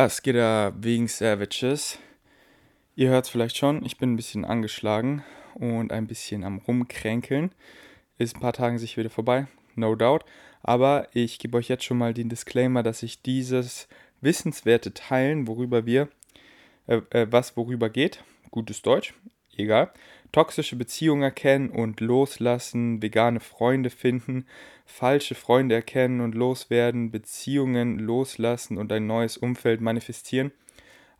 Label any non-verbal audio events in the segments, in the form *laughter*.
Was geht da wegen Savages? Ihr hört es vielleicht schon, ich bin ein bisschen angeschlagen und ein bisschen am Rumkränkeln. Ist ein paar Tagen sich wieder vorbei, no doubt. Aber ich gebe euch jetzt schon mal den Disclaimer, dass ich dieses wissenswerte Teilen, worüber wir, äh, äh, was worüber geht, gutes Deutsch, egal, toxische Beziehungen erkennen und loslassen, vegane Freunde finden, falsche Freunde erkennen und loswerden, Beziehungen loslassen und ein neues Umfeld manifestieren.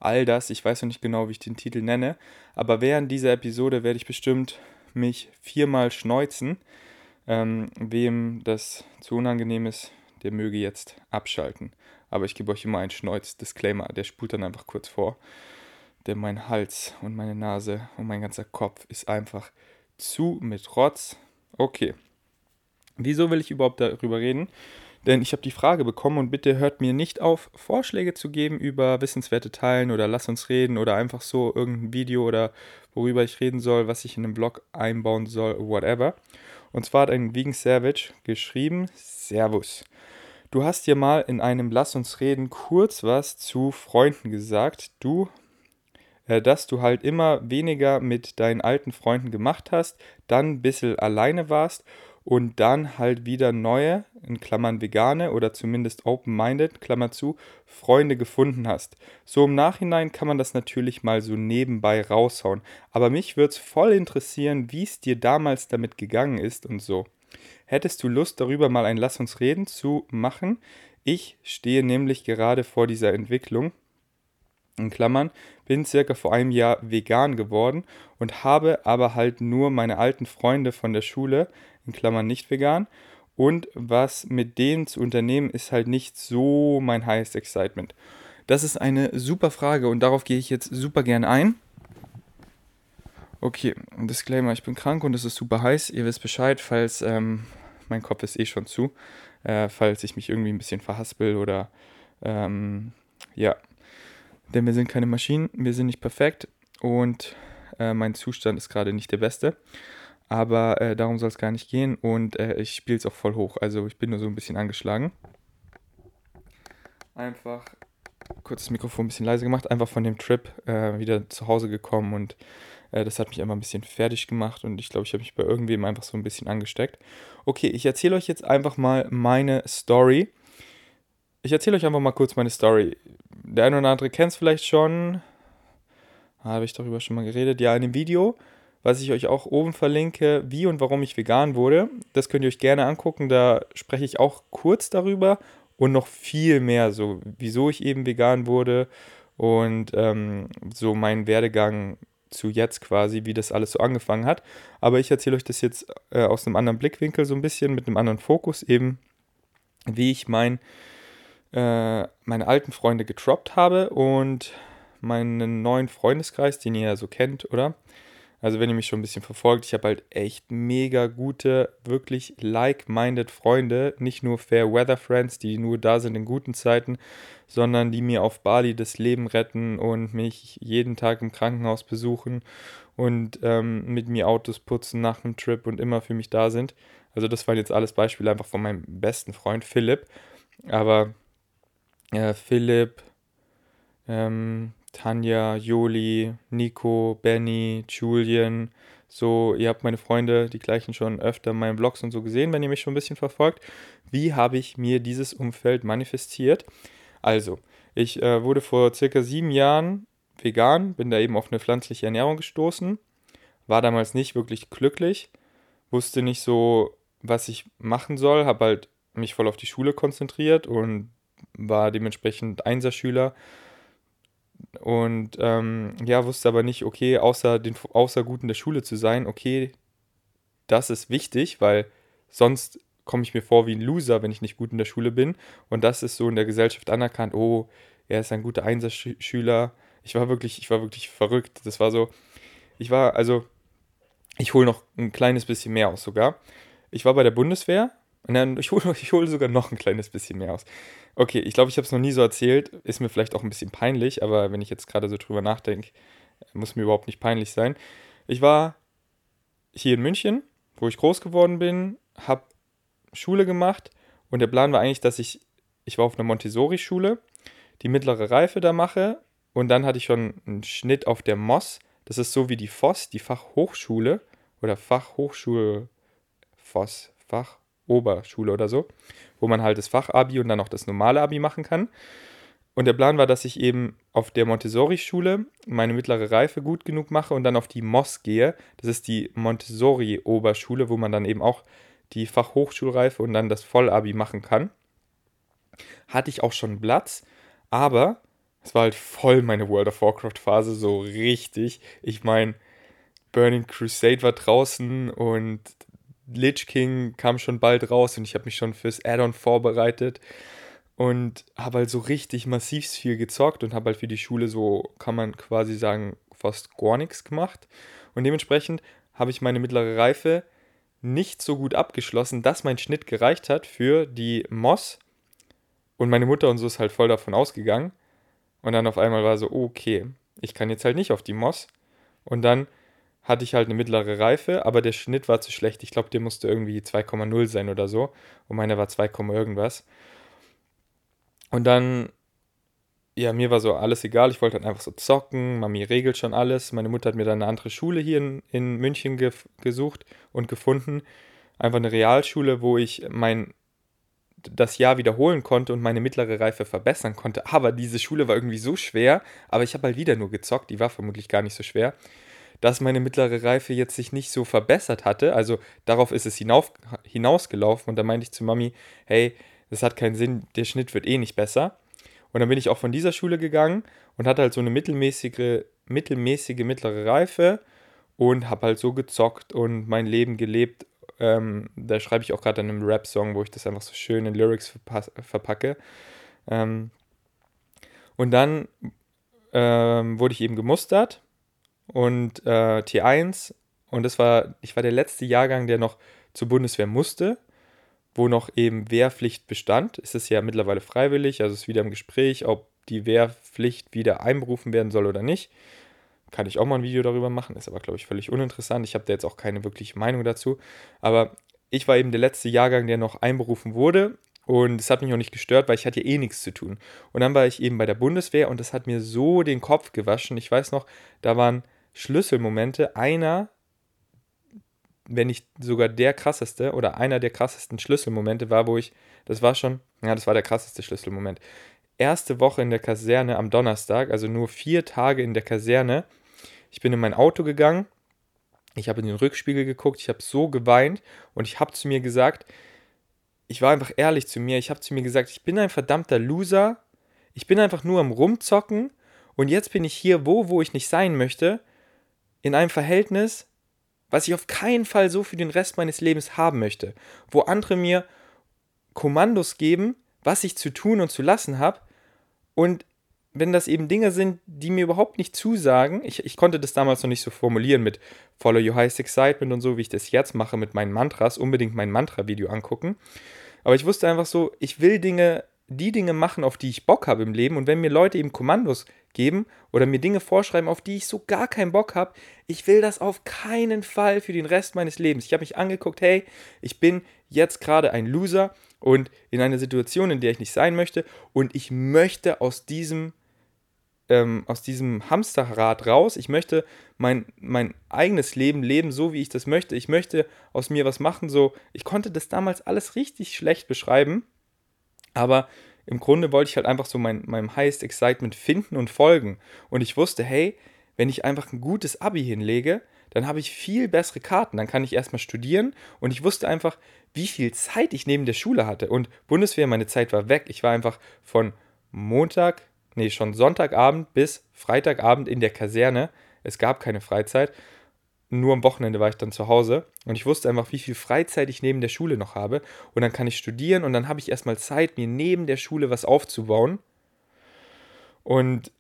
All das, ich weiß noch nicht genau, wie ich den Titel nenne, aber während dieser Episode werde ich bestimmt mich viermal schneuzen. Ähm, wem das zu unangenehm ist, der möge jetzt abschalten. Aber ich gebe euch immer einen Schneuz-Disclaimer, der spult dann einfach kurz vor denn mein Hals und meine Nase und mein ganzer Kopf ist einfach zu mit Rotz. Okay. Wieso will ich überhaupt darüber reden? Denn ich habe die Frage bekommen und bitte hört mir nicht auf, Vorschläge zu geben über wissenswerte Teilen oder lass uns reden oder einfach so irgendein Video oder worüber ich reden soll, was ich in einem Blog einbauen soll, whatever. Und zwar hat ein Vegan Savage geschrieben, Servus. Du hast dir mal in einem Lass uns reden kurz was zu Freunden gesagt. Du dass du halt immer weniger mit deinen alten Freunden gemacht hast, dann ein bisschen alleine warst und dann halt wieder neue, in Klammern vegane oder zumindest open-minded, Klammer zu, Freunde gefunden hast. So im Nachhinein kann man das natürlich mal so nebenbei raushauen. Aber mich würde es voll interessieren, wie es dir damals damit gegangen ist und so. Hättest du Lust, darüber mal ein Lass uns reden zu machen? Ich stehe nämlich gerade vor dieser Entwicklung in Klammern, bin circa vor einem Jahr vegan geworden und habe aber halt nur meine alten Freunde von der Schule, in Klammern nicht vegan. Und was mit denen zu unternehmen, ist halt nicht so mein highest excitement. Das ist eine super Frage und darauf gehe ich jetzt super gerne ein. Okay, Disclaimer, ich bin krank und es ist super heiß. Ihr wisst Bescheid, falls ähm, mein Kopf ist eh schon zu, äh, falls ich mich irgendwie ein bisschen verhaspel oder ähm, ja, denn wir sind keine Maschinen, wir sind nicht perfekt und äh, mein Zustand ist gerade nicht der beste. Aber äh, darum soll es gar nicht gehen und äh, ich spiele es auch voll hoch. Also ich bin nur so ein bisschen angeschlagen. Einfach kurz das Mikrofon ein bisschen leise gemacht, einfach von dem Trip äh, wieder zu Hause gekommen und äh, das hat mich einfach ein bisschen fertig gemacht und ich glaube, ich habe mich bei irgendwem einfach so ein bisschen angesteckt. Okay, ich erzähle euch jetzt einfach mal meine Story. Ich erzähle euch einfach mal kurz meine Story der eine oder andere kennt es vielleicht schon. Habe ich darüber schon mal geredet. Ja, in dem Video, was ich euch auch oben verlinke, wie und warum ich vegan wurde. Das könnt ihr euch gerne angucken. Da spreche ich auch kurz darüber und noch viel mehr, so wieso ich eben vegan wurde und ähm, so mein Werdegang zu jetzt quasi, wie das alles so angefangen hat. Aber ich erzähle euch das jetzt äh, aus einem anderen Blickwinkel so ein bisschen, mit einem anderen Fokus eben, wie ich mein äh, meine alten Freunde getroppt habe und meinen neuen Freundeskreis, den ihr ja so kennt, oder? Also wenn ihr mich schon ein bisschen verfolgt, ich habe halt echt mega gute, wirklich like-minded Freunde, nicht nur Fair Weather Friends, die nur da sind in guten Zeiten, sondern die mir auf Bali das Leben retten und mich jeden Tag im Krankenhaus besuchen und ähm, mit mir Autos putzen nach einem Trip und immer für mich da sind. Also das waren jetzt alles Beispiele einfach von meinem besten Freund Philipp. Aber äh, Philipp, ähm, Tanja, Joli, Nico, Benny, Julian. So, ihr habt meine Freunde, die gleichen schon öfter in meinen Vlogs und so gesehen, wenn ihr mich schon ein bisschen verfolgt. Wie habe ich mir dieses Umfeld manifestiert? Also, ich äh, wurde vor circa sieben Jahren vegan, bin da eben auf eine pflanzliche Ernährung gestoßen, war damals nicht wirklich glücklich, wusste nicht so, was ich machen soll, habe halt mich voll auf die Schule konzentriert und war dementsprechend Einserschüler und ähm, ja, wusste aber nicht, okay, außer, den, außer gut in der Schule zu sein, okay, das ist wichtig, weil sonst komme ich mir vor wie ein Loser, wenn ich nicht gut in der Schule bin. Und das ist so in der Gesellschaft anerkannt, oh, er ist ein guter Einserschüler. Ich war wirklich, ich war wirklich verrückt. Das war so, ich war, also, ich hole noch ein kleines bisschen mehr aus sogar. Ich war bei der Bundeswehr und dann, ich hole ich hol sogar noch ein kleines bisschen mehr aus. Okay, ich glaube, ich habe es noch nie so erzählt. Ist mir vielleicht auch ein bisschen peinlich, aber wenn ich jetzt gerade so drüber nachdenke, muss mir überhaupt nicht peinlich sein. Ich war hier in München, wo ich groß geworden bin, habe Schule gemacht und der Plan war eigentlich, dass ich, ich war auf einer Montessori-Schule, die mittlere Reife da mache und dann hatte ich schon einen Schnitt auf der MOS. Das ist so wie die FOS, die Fachhochschule oder Fachhochschule FOS, Fachoberschule oder so, wo man halt das Fachabi und dann auch das normale Abi machen kann. Und der Plan war, dass ich eben auf der Montessori-Schule meine mittlere Reife gut genug mache und dann auf die MOS gehe. Das ist die Montessori-Oberschule, wo man dann eben auch die Fachhochschulreife und dann das Vollabi machen kann. Hatte ich auch schon Platz, aber es war halt voll meine World of Warcraft-Phase, so richtig. Ich meine, Burning Crusade war draußen und Lich King kam schon bald raus und ich habe mich schon fürs Add-on vorbereitet und habe halt so richtig massiv viel gezockt und habe halt für die Schule so, kann man quasi sagen, fast gar nichts gemacht. Und dementsprechend habe ich meine mittlere Reife nicht so gut abgeschlossen, dass mein Schnitt gereicht hat für die Moss. Und meine Mutter und so ist halt voll davon ausgegangen. Und dann auf einmal war so, okay, ich kann jetzt halt nicht auf die Moss. Und dann hatte ich halt eine mittlere Reife, aber der Schnitt war zu schlecht. Ich glaube, der musste irgendwie 2,0 sein oder so. Und meiner war 2, irgendwas. Und dann, ja, mir war so alles egal. Ich wollte halt einfach so zocken. Mami regelt schon alles. Meine Mutter hat mir dann eine andere Schule hier in, in München ge gesucht und gefunden. Einfach eine Realschule, wo ich mein das Jahr wiederholen konnte und meine mittlere Reife verbessern konnte. Aber diese Schule war irgendwie so schwer, aber ich habe halt wieder nur gezockt, die war vermutlich gar nicht so schwer dass meine mittlere Reife jetzt sich nicht so verbessert hatte. Also darauf ist es hinauf, hinausgelaufen und da meinte ich zu Mami, hey, das hat keinen Sinn, der Schnitt wird eh nicht besser. Und dann bin ich auch von dieser Schule gegangen und hatte halt so eine mittelmäßige, mittelmäßige mittlere Reife und habe halt so gezockt und mein Leben gelebt. Ähm, da schreibe ich auch gerade an einem Rap-Song, wo ich das einfach so schön in Lyrics verpacke. Ähm, und dann ähm, wurde ich eben gemustert und äh, T1 und das war, ich war der letzte Jahrgang, der noch zur Bundeswehr musste, wo noch eben Wehrpflicht bestand. Es ist ja mittlerweile freiwillig, also ist wieder im Gespräch, ob die Wehrpflicht wieder einberufen werden soll oder nicht. Kann ich auch mal ein Video darüber machen, ist aber, glaube ich, völlig uninteressant. Ich habe da jetzt auch keine wirkliche Meinung dazu. Aber ich war eben der letzte Jahrgang, der noch einberufen wurde. Und es hat mich auch nicht gestört, weil ich hatte ja eh nichts zu tun. Und dann war ich eben bei der Bundeswehr und das hat mir so den Kopf gewaschen. Ich weiß noch, da waren Schlüsselmomente. Einer, wenn nicht sogar der krasseste oder einer der krassesten Schlüsselmomente war, wo ich, das war schon, ja, das war der krasseste Schlüsselmoment. Erste Woche in der Kaserne am Donnerstag, also nur vier Tage in der Kaserne. Ich bin in mein Auto gegangen, ich habe in den Rückspiegel geguckt, ich habe so geweint und ich habe zu mir gesagt, ich war einfach ehrlich zu mir, ich habe zu mir gesagt, ich bin ein verdammter Loser, ich bin einfach nur am Rumzocken und jetzt bin ich hier wo, wo ich nicht sein möchte in einem Verhältnis, was ich auf keinen Fall so für den Rest meines Lebens haben möchte, wo andere mir Kommandos geben, was ich zu tun und zu lassen habe und wenn das eben Dinge sind, die mir überhaupt nicht zusagen, ich, ich konnte das damals noch nicht so formulieren mit Follow Your Highest Excitement und so, wie ich das jetzt mache mit meinen Mantras, unbedingt mein Mantra-Video angucken. Aber ich wusste einfach so, ich will Dinge, die Dinge machen, auf die ich Bock habe im Leben. Und wenn mir Leute eben Kommandos geben oder mir Dinge vorschreiben, auf die ich so gar keinen Bock habe. Ich will das auf keinen Fall für den Rest meines Lebens. Ich habe mich angeguckt, hey, ich bin jetzt gerade ein Loser und in einer Situation, in der ich nicht sein möchte und ich möchte aus diesem ähm, aus diesem Hamsterrad raus. Ich möchte mein, mein eigenes Leben leben, so wie ich das möchte. Ich möchte aus mir was machen, so. Ich konnte das damals alles richtig schlecht beschreiben, aber im Grunde wollte ich halt einfach so mein, meinem Highest Excitement finden und folgen. Und ich wusste, hey, wenn ich einfach ein gutes Abi hinlege, dann habe ich viel bessere Karten. Dann kann ich erstmal studieren und ich wusste einfach, wie viel Zeit ich neben der Schule hatte. Und Bundeswehr, meine Zeit war weg. Ich war einfach von Montag, nee, schon Sonntagabend bis Freitagabend in der Kaserne. Es gab keine Freizeit nur am Wochenende war ich dann zu Hause und ich wusste einfach, wie viel Freizeit ich neben der Schule noch habe. Und dann kann ich studieren und dann habe ich erstmal Zeit, mir neben der Schule was aufzubauen. Und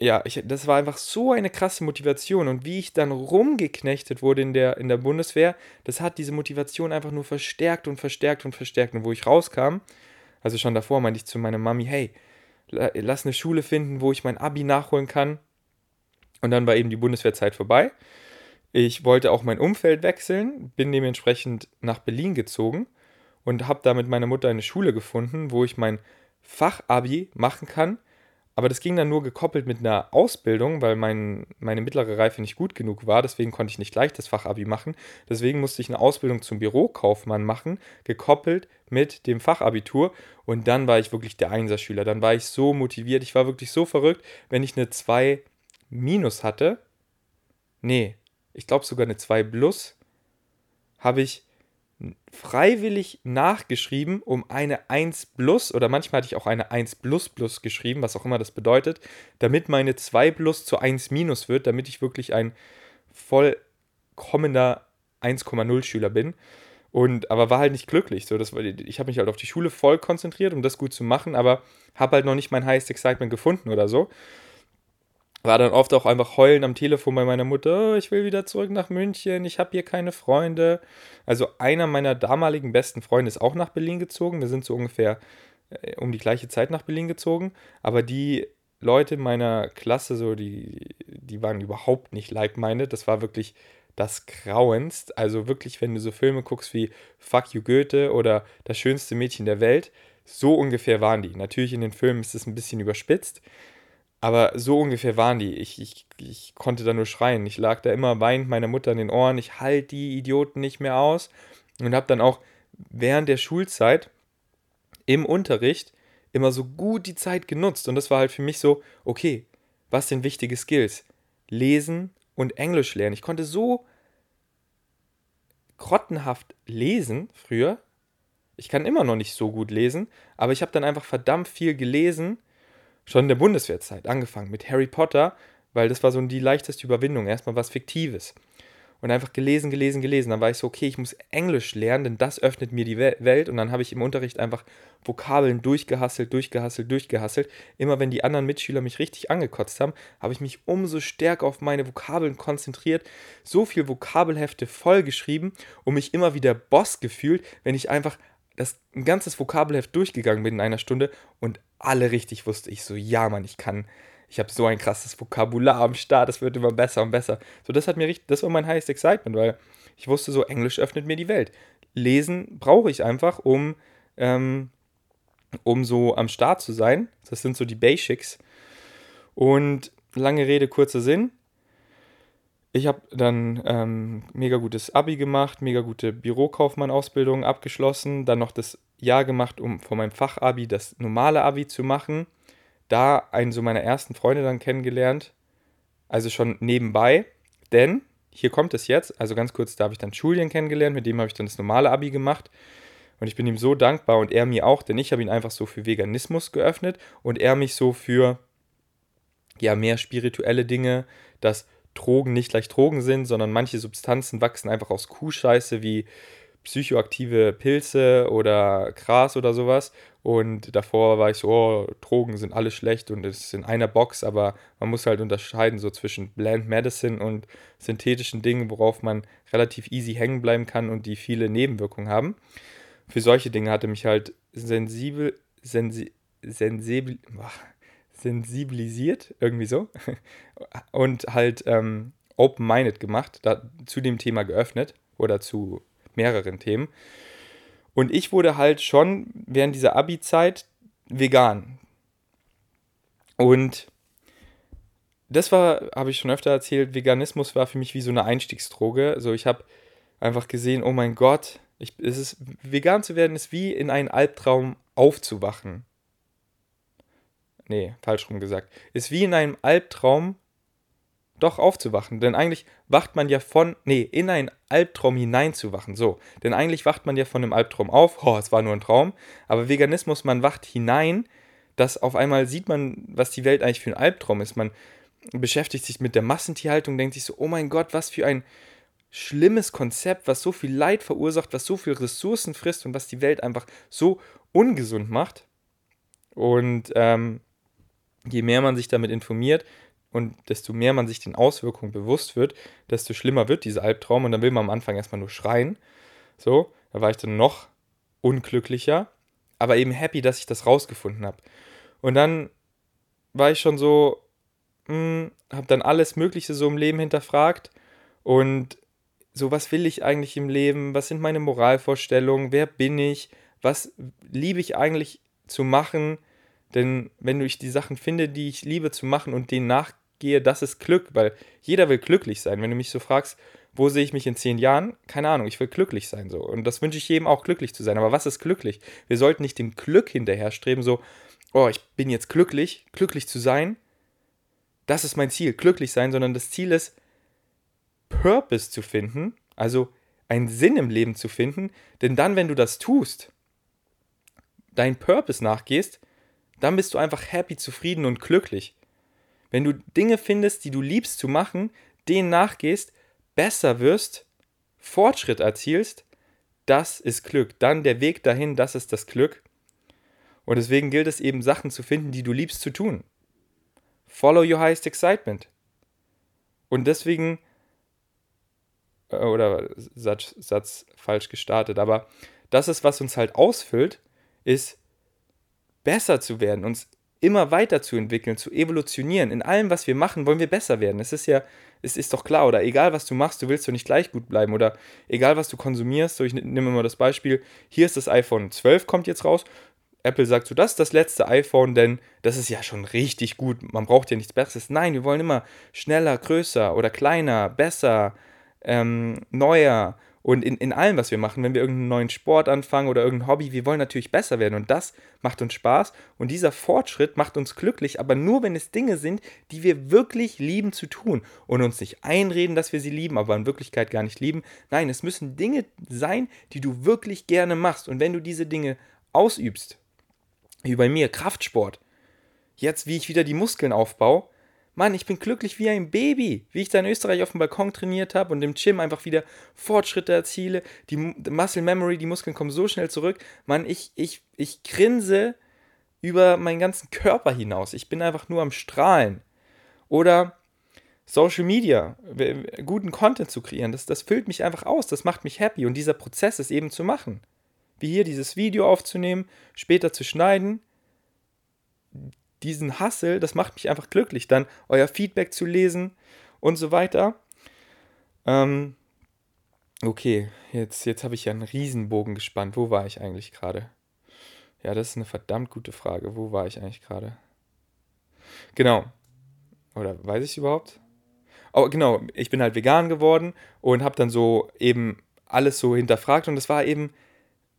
ja, ich, das war einfach so eine krasse Motivation. Und wie ich dann rumgeknechtet wurde in der, in der Bundeswehr, das hat diese Motivation einfach nur verstärkt und verstärkt und verstärkt. Und wo ich rauskam, also schon davor meinte ich zu meiner Mami, hey, lass eine Schule finden, wo ich mein Abi nachholen kann. Und dann war eben die Bundeswehrzeit vorbei. Ich wollte auch mein Umfeld wechseln, bin dementsprechend nach Berlin gezogen und habe da mit meiner Mutter eine Schule gefunden, wo ich mein Fachabi machen kann, aber das ging dann nur gekoppelt mit einer Ausbildung, weil mein, meine mittlere Reife nicht gut genug war. Deswegen konnte ich nicht gleich das Fachabi machen. Deswegen musste ich eine Ausbildung zum Bürokaufmann machen, gekoppelt mit dem Fachabitur. Und dann war ich wirklich der Einserschüler. Dann war ich so motiviert. Ich war wirklich so verrückt, wenn ich eine 2 minus hatte. Nee, ich glaube sogar eine 2 plus, habe ich freiwillig nachgeschrieben, um eine 1 plus oder manchmal hatte ich auch eine 1 plus plus geschrieben, was auch immer das bedeutet, damit meine 2 plus zu 1 minus wird, damit ich wirklich ein vollkommener 1,0 Schüler bin. Und aber war halt nicht glücklich. So, das, ich habe mich halt auf die Schule voll konzentriert, um das gut zu machen, aber habe halt noch nicht mein Highest Excitement gefunden oder so war dann oft auch einfach heulen am Telefon bei meiner Mutter, oh, ich will wieder zurück nach München, ich habe hier keine Freunde. Also einer meiner damaligen besten Freunde ist auch nach Berlin gezogen. Wir sind so ungefähr äh, um die gleiche Zeit nach Berlin gezogen. Aber die Leute meiner Klasse, so die, die waren überhaupt nicht like-minded. Das war wirklich das Grauenst. Also wirklich, wenn du so Filme guckst wie Fuck You Goethe oder Das schönste Mädchen der Welt, so ungefähr waren die. Natürlich in den Filmen ist es ein bisschen überspitzt, aber so ungefähr waren die. Ich, ich, ich konnte da nur schreien. Ich lag da immer weinend meiner Mutter in den Ohren. Ich halte die Idioten nicht mehr aus. Und habe dann auch während der Schulzeit im Unterricht immer so gut die Zeit genutzt. Und das war halt für mich so, okay, was sind wichtige Skills? Lesen und Englisch lernen. Ich konnte so grottenhaft lesen früher. Ich kann immer noch nicht so gut lesen, aber ich habe dann einfach verdammt viel gelesen schon in der Bundeswehrzeit angefangen mit Harry Potter, weil das war so die leichteste Überwindung. Erstmal was Fiktives. Und einfach gelesen, gelesen, gelesen. Dann war ich so, okay, ich muss Englisch lernen, denn das öffnet mir die Welt. Und dann habe ich im Unterricht einfach Vokabeln durchgehasselt, durchgehasselt, durchgehasselt. Immer wenn die anderen Mitschüler mich richtig angekotzt haben, habe ich mich umso stärker auf meine Vokabeln konzentriert. So viel Vokabelhefte vollgeschrieben und mich immer wieder Boss gefühlt, wenn ich einfach das ein ganzes Vokabelheft durchgegangen bin in einer Stunde und alle richtig wusste. Ich so, ja, Mann, ich kann, ich habe so ein krasses Vokabular am Start, das wird immer besser und besser. So, das hat mir richtig, das war mein highest excitement, weil ich wusste so, Englisch öffnet mir die Welt. Lesen brauche ich einfach, um, ähm, um so am Start zu sein. Das sind so die Basics. Und lange Rede, kurzer Sinn ich habe dann ähm, mega gutes Abi gemacht, mega gute Bürokaufmann-Ausbildung abgeschlossen, dann noch das Jahr gemacht, um von meinem Fachabi das normale Abi zu machen. Da einen so meiner ersten Freunde dann kennengelernt, also schon nebenbei, denn hier kommt es jetzt, also ganz kurz, da habe ich dann Julian kennengelernt, mit dem habe ich dann das normale Abi gemacht. Und ich bin ihm so dankbar und er mir auch, denn ich habe ihn einfach so für Veganismus geöffnet und er mich so für ja mehr spirituelle Dinge, das Drogen nicht gleich Drogen sind, sondern manche Substanzen wachsen einfach aus Kuhscheiße wie psychoaktive Pilze oder Gras oder sowas. Und davor war ich so, oh, Drogen sind alle schlecht und es ist in einer Box, aber man muss halt unterscheiden so zwischen Bland Medicine und synthetischen Dingen, worauf man relativ easy hängen bleiben kann und die viele Nebenwirkungen haben. Für solche Dinge hatte mich halt sensibel, sensi, sensibel, sensibilisiert, irgendwie so, *laughs* und halt ähm, open-minded gemacht, da, zu dem Thema geöffnet oder zu mehreren Themen. Und ich wurde halt schon während dieser Abi-Zeit vegan. Und das war, habe ich schon öfter erzählt, Veganismus war für mich wie so eine Einstiegsdroge. Also ich habe einfach gesehen, oh mein Gott, ich, es ist, vegan zu werden ist wie in einen Albtraum aufzuwachen nee, falsch rum gesagt, ist wie in einem Albtraum doch aufzuwachen. Denn eigentlich wacht man ja von, nee, in einen Albtraum hineinzuwachen. So, denn eigentlich wacht man ja von einem Albtraum auf. *laughs* Oh, es war nur ein Traum. Aber Veganismus, man wacht hinein, dass auf einmal sieht man, was die Welt eigentlich für ein Albtraum ist. Man beschäftigt sich mit der Massentierhaltung, denkt sich so, oh mein Gott, was für ein schlimmes Konzept, was so viel Leid verursacht, was so viel Ressourcen frisst und was die Welt einfach so ungesund macht. Und ähm, je mehr man sich damit informiert und desto mehr man sich den Auswirkungen bewusst wird, desto schlimmer wird dieser Albtraum und dann will man am Anfang erstmal nur schreien. So, da war ich dann noch unglücklicher, aber eben happy, dass ich das rausgefunden habe. Und dann war ich schon so, hm, habe dann alles Mögliche so im Leben hinterfragt und so, was will ich eigentlich im Leben? Was sind meine Moralvorstellungen? Wer bin ich? Was liebe ich eigentlich zu machen? Denn wenn ich die Sachen finde, die ich liebe zu machen und denen nachgehe, das ist Glück, weil jeder will glücklich sein. Wenn du mich so fragst, wo sehe ich mich in zehn Jahren? Keine Ahnung, ich will glücklich sein so. Und das wünsche ich jedem auch, glücklich zu sein. Aber was ist glücklich? Wir sollten nicht dem Glück hinterherstreben, so, oh, ich bin jetzt glücklich, glücklich zu sein. Das ist mein Ziel, glücklich sein, sondern das Ziel ist, Purpose zu finden, also einen Sinn im Leben zu finden. Denn dann, wenn du das tust, deinen Purpose nachgehst, dann bist du einfach happy, zufrieden und glücklich. Wenn du Dinge findest, die du liebst zu machen, denen nachgehst, besser wirst, Fortschritt erzielst, das ist Glück. Dann der Weg dahin, das ist das Glück. Und deswegen gilt es eben, Sachen zu finden, die du liebst zu tun. Follow your highest excitement. Und deswegen, äh, oder Satz, Satz falsch gestartet, aber das ist, was uns halt ausfüllt, ist besser zu werden, uns immer weiterzuentwickeln, zu evolutionieren. In allem, was wir machen, wollen wir besser werden. Es ist ja, es ist doch klar, oder egal was du machst, du willst doch nicht gleich gut bleiben. Oder egal was du konsumierst, so ich nehme mal das Beispiel, hier ist das iPhone 12, kommt jetzt raus. Apple sagt so, das ist das letzte iPhone, denn das ist ja schon richtig gut. Man braucht ja nichts Besseres. Nein, wir wollen immer schneller, größer oder kleiner, besser, ähm, neuer und in, in allem, was wir machen, wenn wir irgendeinen neuen Sport anfangen oder irgendein Hobby, wir wollen natürlich besser werden. Und das macht uns Spaß. Und dieser Fortschritt macht uns glücklich, aber nur, wenn es Dinge sind, die wir wirklich lieben zu tun. Und uns nicht einreden, dass wir sie lieben, aber in Wirklichkeit gar nicht lieben. Nein, es müssen Dinge sein, die du wirklich gerne machst. Und wenn du diese Dinge ausübst, wie bei mir, Kraftsport, jetzt wie ich wieder die Muskeln aufbaue, Mann, ich bin glücklich wie ein Baby, wie ich da in Österreich auf dem Balkon trainiert habe und im Gym einfach wieder Fortschritte erziele. Die Muscle Memory, die Muskeln kommen so schnell zurück. Mann, ich, ich, ich grinse über meinen ganzen Körper hinaus. Ich bin einfach nur am Strahlen. Oder Social Media, guten Content zu kreieren, das, das füllt mich einfach aus, das macht mich happy und dieser Prozess ist eben zu machen. Wie hier dieses Video aufzunehmen, später zu schneiden, diesen Hassel, das macht mich einfach glücklich, dann euer Feedback zu lesen und so weiter. Ähm, okay, jetzt, jetzt habe ich ja einen Riesenbogen gespannt. Wo war ich eigentlich gerade? Ja, das ist eine verdammt gute Frage. Wo war ich eigentlich gerade? Genau. Oder weiß ich überhaupt? Oh, genau, ich bin halt vegan geworden und habe dann so eben alles so hinterfragt und das war eben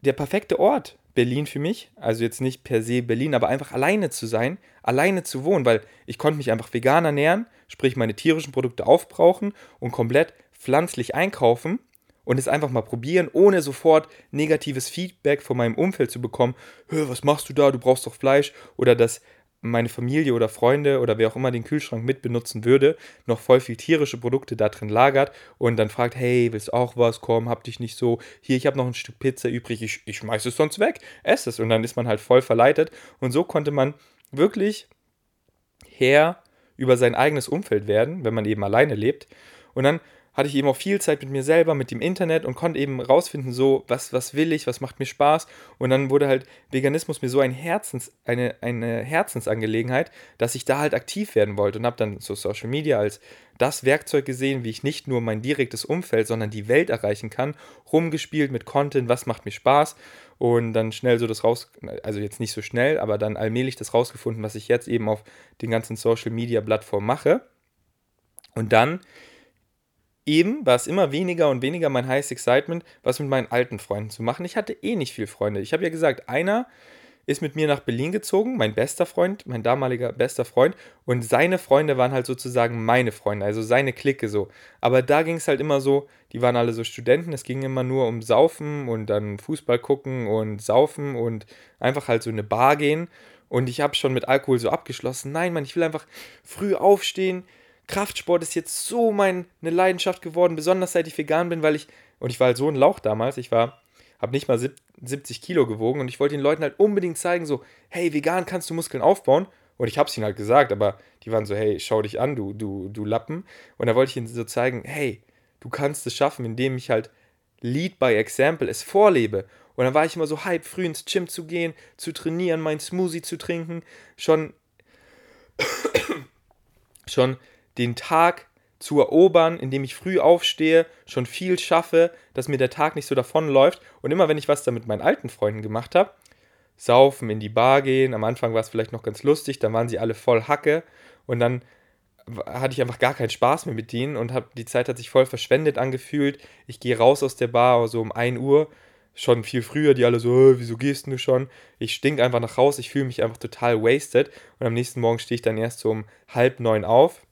der perfekte Ort Berlin für mich. Also jetzt nicht per se Berlin, aber einfach alleine zu sein, alleine zu wohnen, weil ich konnte mich einfach vegan ernähren, sprich meine tierischen Produkte aufbrauchen und komplett pflanzlich einkaufen und es einfach mal probieren, ohne sofort negatives Feedback von meinem Umfeld zu bekommen. Was machst du da? Du brauchst doch Fleisch. Oder dass meine Familie oder Freunde oder wer auch immer den Kühlschrank mitbenutzen würde, noch voll viel tierische Produkte da drin lagert und dann fragt, hey, willst du auch was? Komm, hab dich nicht so. Hier, ich habe noch ein Stück Pizza übrig, ich, ich schmeiß es sonst weg, ess es. Und dann ist man halt voll verleitet. Und so konnte man wirklich Herr über sein eigenes Umfeld werden, wenn man eben alleine lebt. Und dann hatte ich eben auch viel Zeit mit mir selber, mit dem Internet und konnte eben rausfinden, so, was, was will ich, was macht mir Spaß. Und dann wurde halt Veganismus mir so ein Herzens, eine, eine Herzensangelegenheit, dass ich da halt aktiv werden wollte und habe dann so Social Media als das Werkzeug gesehen, wie ich nicht nur mein direktes Umfeld, sondern die Welt erreichen kann, rumgespielt mit Content, was macht mir Spaß und dann schnell so das raus, also jetzt nicht so schnell, aber dann allmählich das rausgefunden, was ich jetzt eben auf den ganzen Social Media Plattformen mache. Und dann eben war es immer weniger und weniger mein Highest Excitement, was mit meinen alten Freunden zu machen. Ich hatte eh nicht viele Freunde. Ich habe ja gesagt, einer ist mit mir nach Berlin gezogen, mein bester Freund, mein damaliger bester Freund, und seine Freunde waren halt sozusagen meine Freunde, also seine Clique so. Aber da ging es halt immer so, die waren alle so Studenten, es ging immer nur um Saufen und dann Fußball gucken und Saufen und einfach halt so eine Bar gehen. Und ich habe schon mit Alkohol so abgeschlossen, nein, Mann, ich will einfach früh aufstehen, Kraftsport ist jetzt so meine Leidenschaft geworden, besonders seit ich vegan bin, weil ich, und ich war halt so ein Lauch damals, ich war, habe nicht mal 70 Kilo gewogen und ich wollte den Leuten halt unbedingt zeigen, so, hey, vegan kannst du Muskeln aufbauen. Und ich habe es ihnen halt gesagt, aber die waren so, hey, schau dich an, du, du, du Lappen. Und da wollte ich ihnen so zeigen, hey, du kannst es schaffen, indem ich halt Lead by Example es vorlebe. Und dann war ich immer so hype, früh ins Gym zu gehen, zu trainieren, meinen Smoothie zu trinken, schon, *coughs* schon den Tag zu erobern, indem ich früh aufstehe, schon viel schaffe, dass mir der Tag nicht so davonläuft. Und immer wenn ich was da mit meinen alten Freunden gemacht habe, saufen, in die Bar gehen. Am Anfang war es vielleicht noch ganz lustig, dann waren sie alle voll Hacke und dann hatte ich einfach gar keinen Spaß mehr mit denen und hab, die Zeit hat sich voll verschwendet angefühlt. Ich gehe raus aus der Bar so um 1 Uhr, schon viel früher, die alle so, äh, wieso gehst du schon? Ich stink einfach nach Haus, ich fühle mich einfach total wasted und am nächsten Morgen stehe ich dann erst so um halb neun auf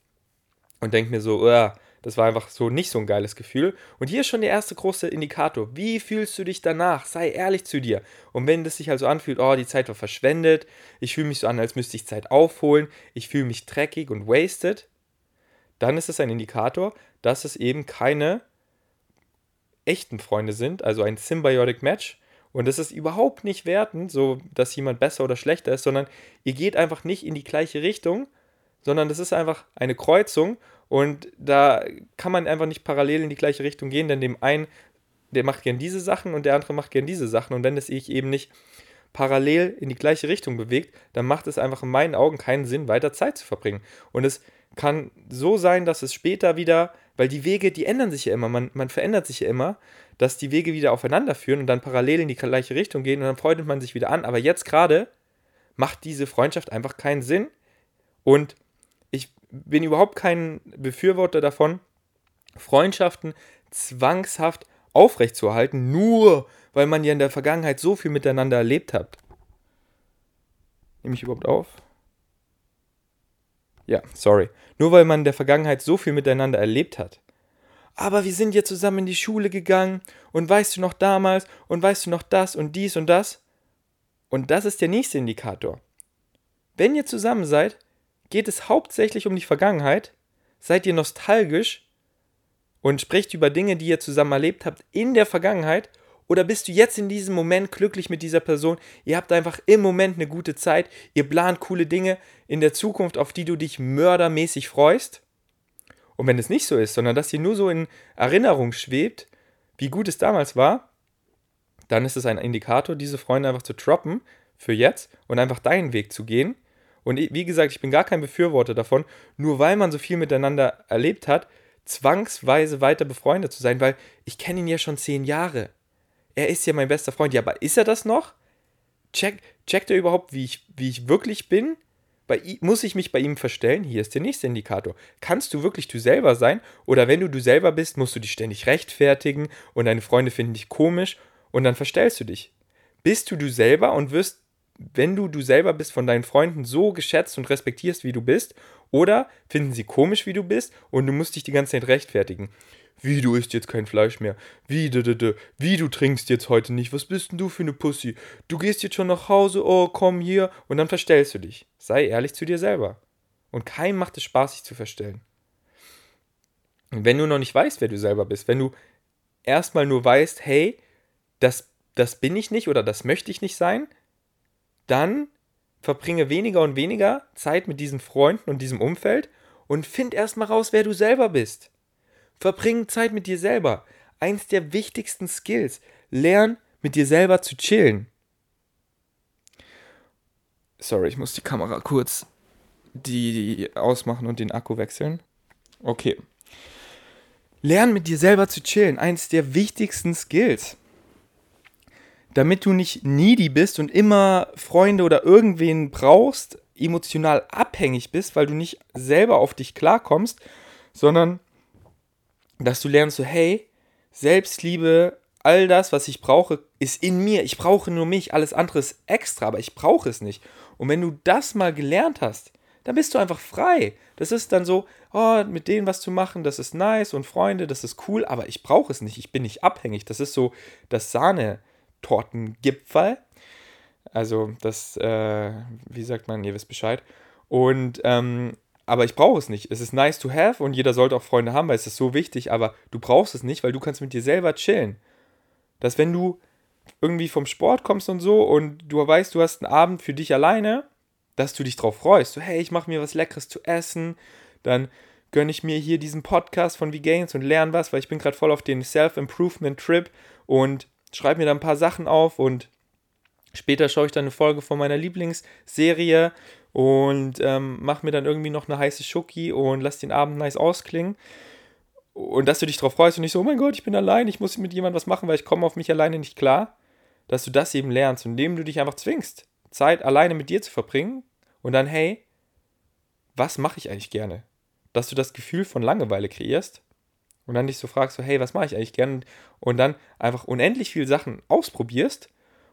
und denke mir so, äh, das war einfach so nicht so ein geiles Gefühl. Und hier ist schon der erste große Indikator. Wie fühlst du dich danach? Sei ehrlich zu dir. Und wenn das sich also anfühlt, oh, die Zeit war verschwendet, ich fühle mich so an, als müsste ich Zeit aufholen, ich fühle mich dreckig und wasted, dann ist es ein Indikator, dass es eben keine echten Freunde sind, also ein Symbiotic Match. Und das ist überhaupt nicht wertend, so dass jemand besser oder schlechter ist, sondern ihr geht einfach nicht in die gleiche Richtung, sondern das ist einfach eine Kreuzung und da kann man einfach nicht parallel in die gleiche Richtung gehen, denn dem einen, der macht gern diese Sachen und der andere macht gern diese Sachen. Und wenn das ich eben nicht parallel in die gleiche Richtung bewegt, dann macht es einfach in meinen Augen keinen Sinn, weiter Zeit zu verbringen. Und es kann so sein, dass es später wieder, weil die Wege, die ändern sich ja immer, man, man verändert sich ja immer, dass die Wege wieder aufeinander führen und dann parallel in die gleiche Richtung gehen und dann freundet man sich wieder an. Aber jetzt gerade macht diese Freundschaft einfach keinen Sinn. Und bin überhaupt kein Befürworter davon, Freundschaften zwangshaft aufrechtzuerhalten, nur weil man ja in der Vergangenheit so viel miteinander erlebt hat. Nehme ich überhaupt auf? Ja, sorry. Nur weil man in der Vergangenheit so viel miteinander erlebt hat. Aber wir sind ja zusammen in die Schule gegangen und weißt du noch damals und weißt du noch das und dies und das? Und das ist der nächste Indikator. Wenn ihr zusammen seid, Geht es hauptsächlich um die Vergangenheit? Seid ihr nostalgisch und sprecht über Dinge, die ihr zusammen erlebt habt in der Vergangenheit? Oder bist du jetzt in diesem Moment glücklich mit dieser Person? Ihr habt einfach im Moment eine gute Zeit. Ihr plant coole Dinge in der Zukunft, auf die du dich mördermäßig freust? Und wenn es nicht so ist, sondern dass ihr nur so in Erinnerung schwebt, wie gut es damals war, dann ist es ein Indikator, diese Freunde einfach zu droppen für jetzt und einfach deinen Weg zu gehen und wie gesagt, ich bin gar kein Befürworter davon, nur weil man so viel miteinander erlebt hat, zwangsweise weiter befreundet zu sein, weil ich kenne ihn ja schon zehn Jahre. Er ist ja mein bester Freund. Ja, aber ist er das noch? Check, checkt er überhaupt, wie ich, wie ich wirklich bin? Bei, muss ich mich bei ihm verstellen? Hier ist der nächste Indikator. Kannst du wirklich du selber sein? Oder wenn du du selber bist, musst du dich ständig rechtfertigen und deine Freunde finden dich komisch und dann verstellst du dich. Bist du du selber und wirst wenn du du selber bist, von deinen Freunden so geschätzt und respektierst, wie du bist, oder finden sie komisch, wie du bist, und du musst dich die ganze Zeit rechtfertigen. Wie, du isst jetzt kein Fleisch mehr? Wie, d -d -d wie, du trinkst jetzt heute nicht? Was bist denn du für eine Pussy? Du gehst jetzt schon nach Hause, oh, komm hier, und dann verstellst du dich. Sei ehrlich zu dir selber. Und keinem macht es Spaß, sich zu verstellen. Und wenn du noch nicht weißt, wer du selber bist, wenn du erstmal nur weißt, hey, das, das bin ich nicht oder das möchte ich nicht sein, dann verbringe weniger und weniger Zeit mit diesen Freunden und diesem Umfeld und find erstmal raus, wer du selber bist. Verbring Zeit mit dir selber. Eins der wichtigsten Skills. Lern mit dir selber zu chillen. Sorry, ich muss die Kamera kurz die ausmachen und den Akku wechseln. Okay. Lern mit dir selber zu chillen. Eins der wichtigsten Skills damit du nicht needy bist und immer Freunde oder irgendwen brauchst, emotional abhängig bist, weil du nicht selber auf dich klarkommst, sondern dass du lernst so, hey, Selbstliebe, all das, was ich brauche, ist in mir. Ich brauche nur mich, alles andere ist extra, aber ich brauche es nicht. Und wenn du das mal gelernt hast, dann bist du einfach frei. Das ist dann so, oh, mit denen was zu machen, das ist nice und Freunde, das ist cool, aber ich brauche es nicht. Ich bin nicht abhängig. Das ist so das Sahne. Tortengipfel. Also das, äh, wie sagt man, ihr wisst Bescheid. Und, ähm, aber ich brauche es nicht. Es ist nice to have und jeder sollte auch Freunde haben, weil es ist so wichtig, aber du brauchst es nicht, weil du kannst mit dir selber chillen. Dass wenn du irgendwie vom Sport kommst und so und du weißt, du hast einen Abend für dich alleine, dass du dich drauf freust. So, hey, ich mache mir was Leckeres zu essen, dann gönne ich mir hier diesen Podcast von V-Gains und lerne was, weil ich bin gerade voll auf den Self-Improvement-Trip und schreibe mir da ein paar Sachen auf und später schaue ich dann eine Folge von meiner Lieblingsserie und ähm, mache mir dann irgendwie noch eine heiße Schoki und lass den Abend nice ausklingen. Und dass du dich darauf freust und nicht so, oh mein Gott, ich bin allein, ich muss mit jemandem was machen, weil ich komme auf mich alleine nicht klar. dass du das eben lernst, indem du dich einfach zwingst, Zeit alleine mit dir zu verbringen und dann, hey, was mache ich eigentlich gerne? Dass du das Gefühl von Langeweile kreierst und dann dich so fragst, so, hey, was mache ich eigentlich gerne? Und dann einfach unendlich viele Sachen ausprobierst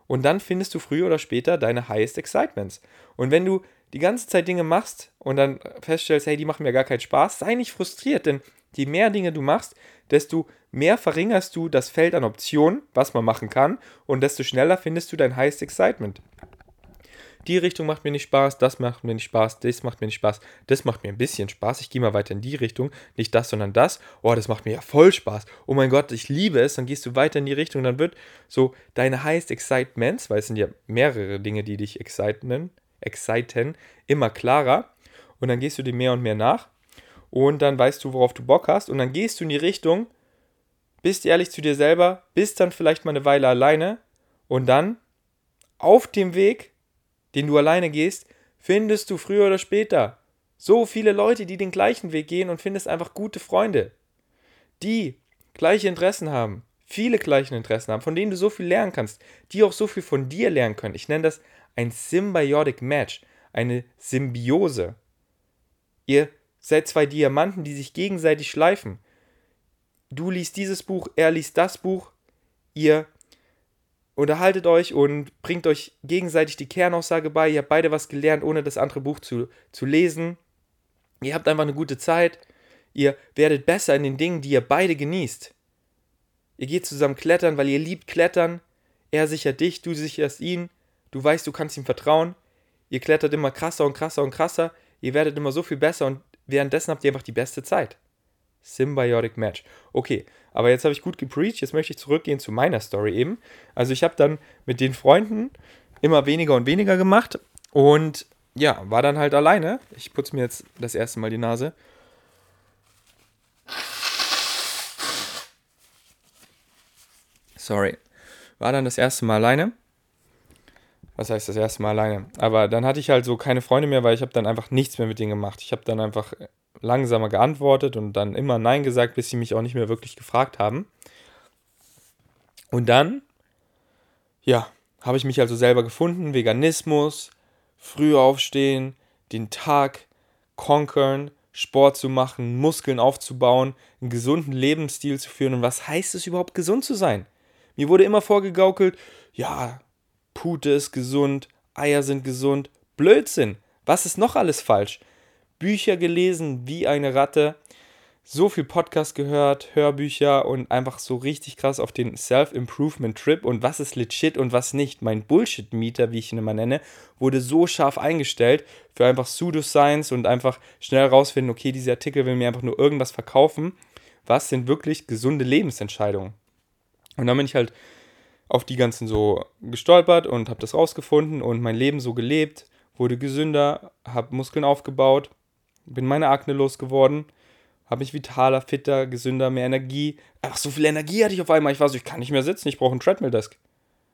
und dann findest du früher oder später deine highest excitements. Und wenn du die ganze Zeit Dinge machst und dann feststellst, hey, die machen mir gar keinen Spaß, sei nicht frustriert, denn je mehr Dinge du machst, desto mehr verringerst du das Feld an Optionen, was man machen kann, und desto schneller findest du dein highest excitement die Richtung macht mir nicht Spaß, das macht mir nicht Spaß, das macht mir nicht Spaß, das macht mir ein bisschen Spaß, ich gehe mal weiter in die Richtung, nicht das, sondern das, oh, das macht mir ja voll Spaß, oh mein Gott, ich liebe es, dann gehst du weiter in die Richtung, dann wird so deine highest excitements, weil es sind ja mehrere Dinge, die dich exciten, exciten, immer klarer. Und dann gehst du dem mehr und mehr nach. Und dann weißt du, worauf du Bock hast. Und dann gehst du in die Richtung, bist ehrlich zu dir selber, bist dann vielleicht mal eine Weile alleine. Und dann auf dem Weg den du alleine gehst, findest du früher oder später so viele Leute, die den gleichen Weg gehen und findest einfach gute Freunde, die gleiche Interessen haben, viele gleiche Interessen haben, von denen du so viel lernen kannst, die auch so viel von dir lernen können. Ich nenne das ein Symbiotic Match, eine Symbiose. Ihr seid zwei Diamanten, die sich gegenseitig schleifen. Du liest dieses Buch, er liest das Buch, ihr unterhaltet euch und bringt euch gegenseitig die Kernaussage bei. Ihr habt beide was gelernt, ohne das andere Buch zu, zu lesen. Ihr habt einfach eine gute Zeit. Ihr werdet besser in den Dingen, die ihr beide genießt. Ihr geht zusammen klettern, weil ihr liebt Klettern. Er sichert dich, du sicherst ihn. Du weißt, du kannst ihm vertrauen. Ihr klettert immer krasser und krasser und krasser. Ihr werdet immer so viel besser und währenddessen habt ihr einfach die beste Zeit. Symbiotic Match. Okay, aber jetzt habe ich gut gepreacht, jetzt möchte ich zurückgehen zu meiner Story eben. Also ich habe dann mit den Freunden immer weniger und weniger gemacht und ja, war dann halt alleine. Ich putze mir jetzt das erste Mal die Nase. Sorry. War dann das erste Mal alleine. Was heißt das erste Mal alleine? Aber dann hatte ich halt so keine Freunde mehr, weil ich habe dann einfach nichts mehr mit denen gemacht. Ich habe dann einfach langsamer geantwortet und dann immer Nein gesagt, bis sie mich auch nicht mehr wirklich gefragt haben. Und dann, ja, habe ich mich also selber gefunden. Veganismus, früh aufstehen, den Tag conquern, Sport zu machen, Muskeln aufzubauen, einen gesunden Lebensstil zu führen. Und was heißt es überhaupt, gesund zu sein? Mir wurde immer vorgegaukelt, ja, Pute ist gesund, Eier sind gesund. Blödsinn. Was ist noch alles falsch? Bücher gelesen wie eine Ratte, so viel Podcast gehört, Hörbücher und einfach so richtig krass auf den Self-Improvement-Trip und was ist legit und was nicht. Mein Bullshit-Meter, wie ich ihn immer nenne, wurde so scharf eingestellt für einfach Pseudoscience und einfach schnell rausfinden, okay, dieser Artikel will mir einfach nur irgendwas verkaufen. Was sind wirklich gesunde Lebensentscheidungen? Und dann bin ich halt auf die ganzen so gestolpert und habe das rausgefunden und mein Leben so gelebt, wurde gesünder, habe Muskeln aufgebaut bin meine Akne losgeworden, habe mich vitaler, fitter, gesünder, mehr Energie. Ach, so viel Energie hatte ich auf einmal. Ich war so, ich kann nicht mehr sitzen, ich brauche einen Treadmill-Desk.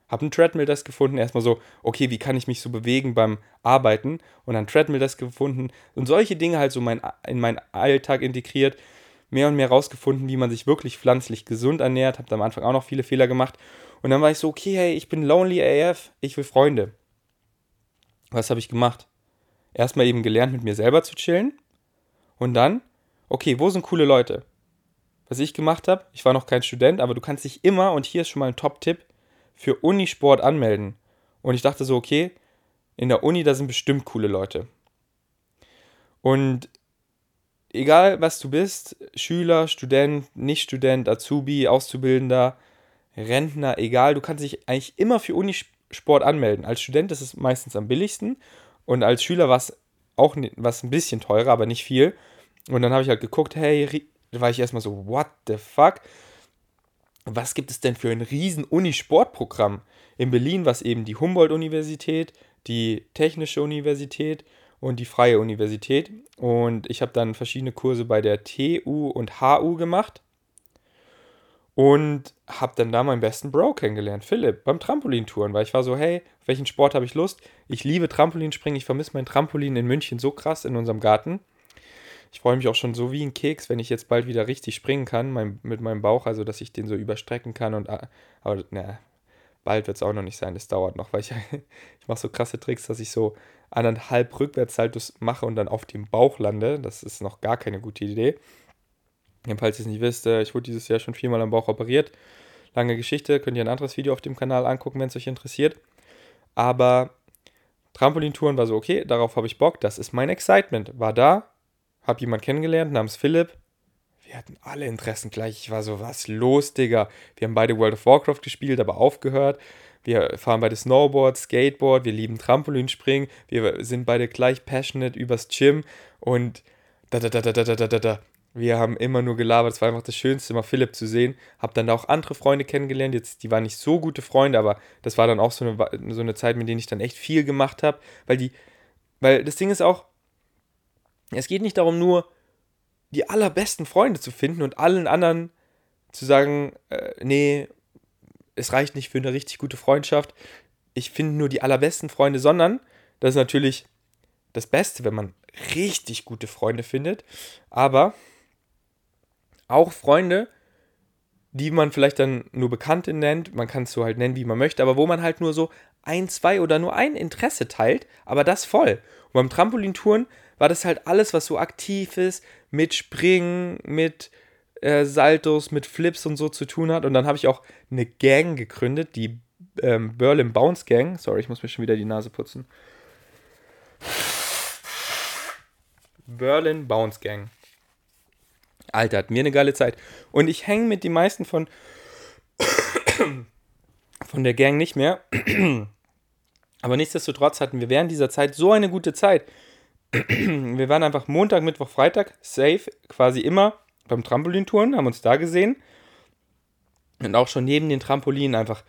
Habe einen Treadmill-Desk gefunden, erstmal so, okay, wie kann ich mich so bewegen beim Arbeiten? Und dann Treadmill-Desk gefunden und solche Dinge halt so mein, in meinen Alltag integriert. Mehr und mehr rausgefunden, wie man sich wirklich pflanzlich gesund ernährt. Habe am Anfang auch noch viele Fehler gemacht. Und dann war ich so, okay, hey, ich bin lonely AF, ich will Freunde. Was habe ich gemacht? Erstmal eben gelernt, mit mir selber zu chillen und dann, okay, wo sind coole Leute? Was ich gemacht habe, ich war noch kein Student, aber du kannst dich immer, und hier ist schon mal ein Top-Tipp, für Unisport anmelden. Und ich dachte so, okay, in der Uni, da sind bestimmt coole Leute. Und egal was du bist, Schüler, Student, Nicht-Student, Azubi, Auszubildender, Rentner, egal, du kannst dich eigentlich immer für Unisport anmelden. Als Student ist es meistens am billigsten und als Schüler war es auch was ein bisschen teurer, aber nicht viel. Und dann habe ich halt geguckt, hey, da war ich erstmal so, what the fuck? Was gibt es denn für ein riesen Uni-Sportprogramm? In Berlin war es eben die Humboldt-Universität, die Technische Universität und die Freie Universität. Und ich habe dann verschiedene Kurse bei der TU und HU gemacht. Und habe dann da meinen besten Bro kennengelernt, Philipp, beim Trampolintouren, weil ich war so, hey, auf welchen Sport habe ich Lust? Ich liebe Trampolinspringen, ich vermisse mein Trampolin in München so krass in unserem Garten. Ich freue mich auch schon so wie ein Keks, wenn ich jetzt bald wieder richtig springen kann mein, mit meinem Bauch, also dass ich den so überstrecken kann und aber na, bald wird es auch noch nicht sein, das dauert noch, weil ich, *laughs* ich mache so krasse Tricks, dass ich so anderthalb Rückwärtssaltos mache und dann auf dem Bauch lande. Das ist noch gar keine gute Idee. Falls ihr es nicht wisst, äh, ich wurde dieses Jahr schon viermal am Bauch operiert. Lange Geschichte, könnt ihr ein anderes Video auf dem Kanal angucken, wenn es euch interessiert. Aber Trampolintouren war so, okay, darauf habe ich Bock, das ist mein Excitement. War da, habe jemand kennengelernt namens Philipp. Wir hatten alle Interessen gleich. Ich war so, was los, Digga? Wir haben beide World of Warcraft gespielt, aber aufgehört. Wir fahren beide Snowboard, Skateboard, wir lieben Trampolinspringen, wir sind beide gleich passionate übers Gym und da, da, da, da, da, da, da, da. Wir haben immer nur gelabert, es war einfach das Schönste, mal Philipp zu sehen. Hab dann auch andere Freunde kennengelernt, jetzt, die waren nicht so gute Freunde, aber das war dann auch so eine, so eine Zeit, mit denen ich dann echt viel gemacht habe, weil die, weil das Ding ist auch, es geht nicht darum nur, die allerbesten Freunde zu finden und allen anderen zu sagen, äh, nee, es reicht nicht für eine richtig gute Freundschaft. Ich finde nur die allerbesten Freunde, sondern das ist natürlich das Beste, wenn man richtig gute Freunde findet. Aber auch Freunde, die man vielleicht dann nur Bekannte nennt, man kann es so halt nennen, wie man möchte, aber wo man halt nur so ein, zwei oder nur ein Interesse teilt, aber das voll. Und beim Trampolintouren war das halt alles, was so aktiv ist, mit Springen, mit äh, Saltos, mit Flips und so zu tun hat. Und dann habe ich auch eine Gang gegründet, die ähm, Berlin Bounce Gang. Sorry, ich muss mir schon wieder die Nase putzen. Berlin Bounce Gang. Alter, hat mir eine geile Zeit. Und ich hänge mit den meisten von, von der Gang nicht mehr. Aber nichtsdestotrotz hatten wir während dieser Zeit so eine gute Zeit. wir waren einfach Montag, Mittwoch, Freitag safe, quasi immer beim Trampolintouren, haben uns da gesehen. Und auch schon neben den Trampolinen einfach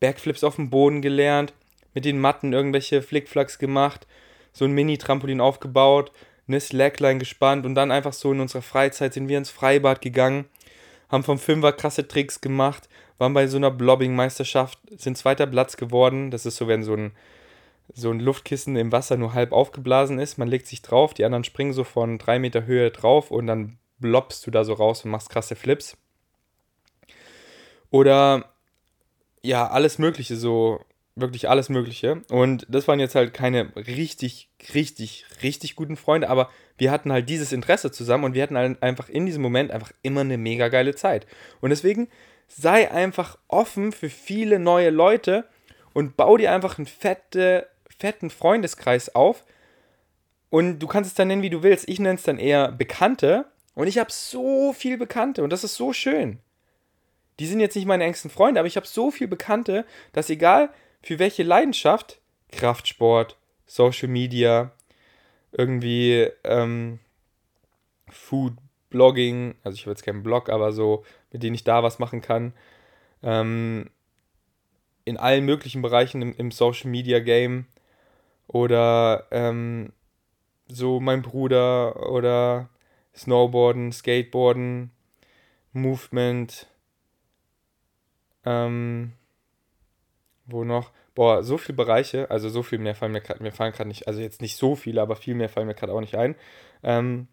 Backflips auf dem Boden gelernt, mit den Matten irgendwelche Flickflacks gemacht, so ein Mini-Trampolin aufgebaut, eine Slackline gespannt und dann einfach so in unserer Freizeit sind wir ins Freibad gegangen, haben vom Fünfer krasse Tricks gemacht, waren bei so einer Blobbing-Meisterschaft, sind zweiter Platz geworden. Das ist so, wenn so ein so ein Luftkissen im Wasser nur halb aufgeblasen ist. Man legt sich drauf, die anderen springen so von drei Meter Höhe drauf und dann blobst du da so raus und machst krasse Flips. Oder ja, alles Mögliche, so wirklich alles Mögliche. Und das waren jetzt halt keine richtig, richtig, richtig guten Freunde, aber wir hatten halt dieses Interesse zusammen und wir hatten halt einfach in diesem Moment einfach immer eine mega geile Zeit. Und deswegen sei einfach offen für viele neue Leute und bau dir einfach ein fette, fetten Freundeskreis auf. Und du kannst es dann nennen, wie du willst. Ich nenne es dann eher Bekannte. Und ich habe so viel Bekannte und das ist so schön. Die sind jetzt nicht meine engsten Freunde, aber ich habe so viel Bekannte, dass egal für welche Leidenschaft, Kraftsport, Social Media, irgendwie ähm, Food, Blogging, also ich habe jetzt keinen Blog, aber so, mit denen ich da was machen kann, ähm, in allen möglichen Bereichen im, im Social Media Game, oder ähm, so mein Bruder oder Snowboarden, Skateboarden, Movement, ähm, wo noch? Boah, so viele Bereiche, also so viel mehr fallen mir gerade, mir fallen gerade nicht, also jetzt nicht so viele, aber viel mehr fallen mir gerade auch nicht ein. Ähm,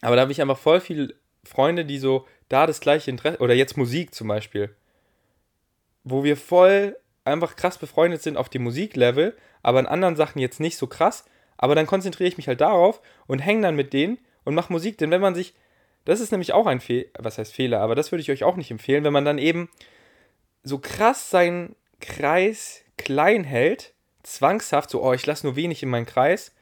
aber da habe ich einfach voll viele Freunde, die so da das gleiche Interesse, oder jetzt Musik zum Beispiel, wo wir voll einfach krass befreundet sind auf dem Musiklevel, aber in anderen Sachen jetzt nicht so krass. Aber dann konzentriere ich mich halt darauf und hänge dann mit denen und mache Musik. Denn wenn man sich, das ist nämlich auch ein Fehler, was heißt Fehler, aber das würde ich euch auch nicht empfehlen, wenn man dann eben so krass seinen Kreis klein hält, zwangshaft, so, oh, ich lasse nur wenig in meinen Kreis.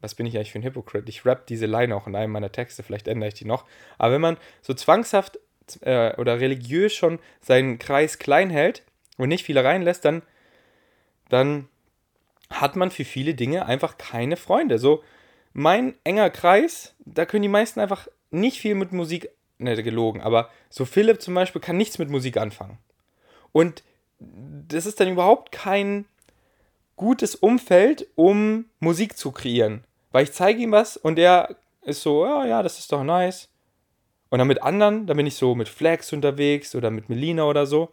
Was bin ich eigentlich für ein Hypocrite? Ich rap diese Line auch in einem meiner Texte, vielleicht ändere ich die noch. Aber wenn man so zwangshaft äh, oder religiös schon seinen Kreis klein hält, und nicht viele reinlässt, dann, dann hat man für viele Dinge einfach keine Freunde. So, mein enger Kreis, da können die meisten einfach nicht viel mit Musik, ne, gelogen, aber so Philipp zum Beispiel kann nichts mit Musik anfangen. Und das ist dann überhaupt kein gutes Umfeld, um Musik zu kreieren. Weil ich zeige ihm was und er ist so, ja, ja, das ist doch nice. Und dann mit anderen, da bin ich so mit Flex unterwegs oder mit Melina oder so.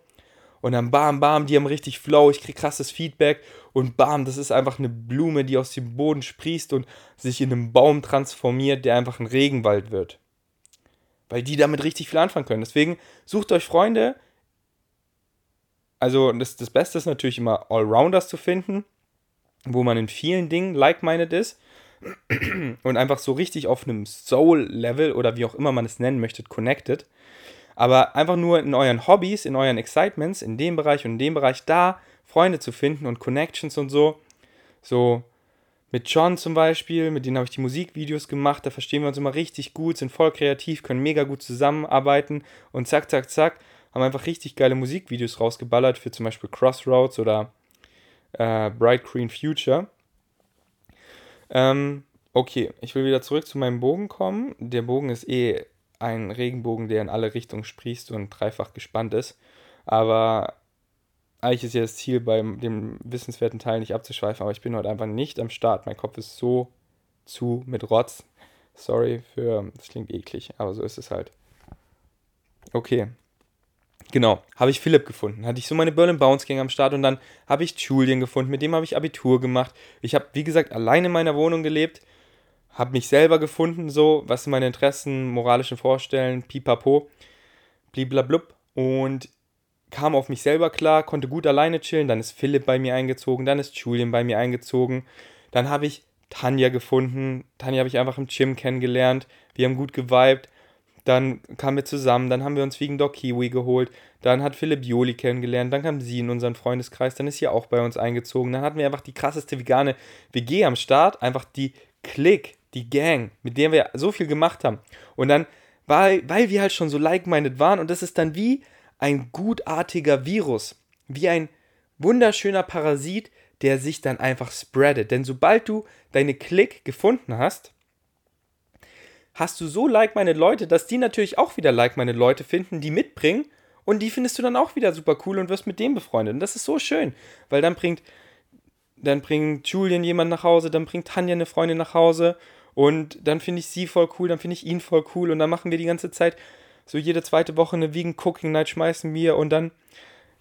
Und dann bam, bam, die haben richtig Flow, ich krieg krasses Feedback und bam, das ist einfach eine Blume, die aus dem Boden sprießt und sich in einen Baum transformiert, der einfach ein Regenwald wird. Weil die damit richtig viel anfangen können. Deswegen sucht euch Freunde, also das, das Beste ist natürlich immer Allrounders zu finden, wo man in vielen Dingen like-minded ist *clears throat* und einfach so richtig auf einem Soul-Level oder wie auch immer man es nennen möchte, connected. Aber einfach nur in euren Hobbys, in euren Excitements, in dem Bereich und in dem Bereich da Freunde zu finden und Connections und so. So mit John zum Beispiel, mit denen habe ich die Musikvideos gemacht, da verstehen wir uns immer richtig gut, sind voll kreativ, können mega gut zusammenarbeiten und zack, zack, zack, haben einfach richtig geile Musikvideos rausgeballert für zum Beispiel Crossroads oder äh, Bright Green Future. Ähm, okay, ich will wieder zurück zu meinem Bogen kommen. Der Bogen ist eh ein Regenbogen, der in alle Richtungen sprießt und dreifach gespannt ist. Aber eigentlich ist ja das Ziel, bei dem wissenswerten Teil nicht abzuschweifen, aber ich bin heute einfach nicht am Start. Mein Kopf ist so zu mit Rotz. Sorry für, das klingt eklig, aber so ist es halt. Okay. Genau, habe ich Philipp gefunden. Hatte ich so meine Berlin Bounce Gang am Start und dann habe ich Julian gefunden, mit dem habe ich Abitur gemacht. Ich habe, wie gesagt, allein in meiner Wohnung gelebt, habe mich selber gefunden, so, was sind meine Interessen, moralischen Vorstellen, pipapo, bliblablub. Und kam auf mich selber klar, konnte gut alleine chillen. Dann ist Philipp bei mir eingezogen, dann ist Julian bei mir eingezogen. Dann habe ich Tanja gefunden. Tanja habe ich einfach im Gym kennengelernt. Wir haben gut geweibt. Dann kamen wir zusammen, dann haben wir uns wegen Doc Kiwi geholt. Dann hat Philipp Joli kennengelernt, dann kam sie in unseren Freundeskreis, dann ist sie auch bei uns eingezogen. Dann hatten wir einfach die krasseste vegane WG am Start, einfach die Klick, die Gang, mit der wir so viel gemacht haben. Und dann, weil, weil wir halt schon so like-minded waren und das ist dann wie ein gutartiger Virus, wie ein wunderschöner Parasit, der sich dann einfach spreadet. Denn sobald du deine Klick gefunden hast, hast du so like meine Leute, dass die natürlich auch wieder like meine Leute finden, die mitbringen und die findest du dann auch wieder super cool und wirst mit dem befreundet. Und das ist so schön, weil dann bringt dann bringt Julian jemand nach Hause, dann bringt Tanja eine Freundin nach Hause und dann finde ich sie voll cool, dann finde ich ihn voll cool und dann machen wir die ganze Zeit so jede zweite Woche eine Vegan Cooking Night schmeißen wir und dann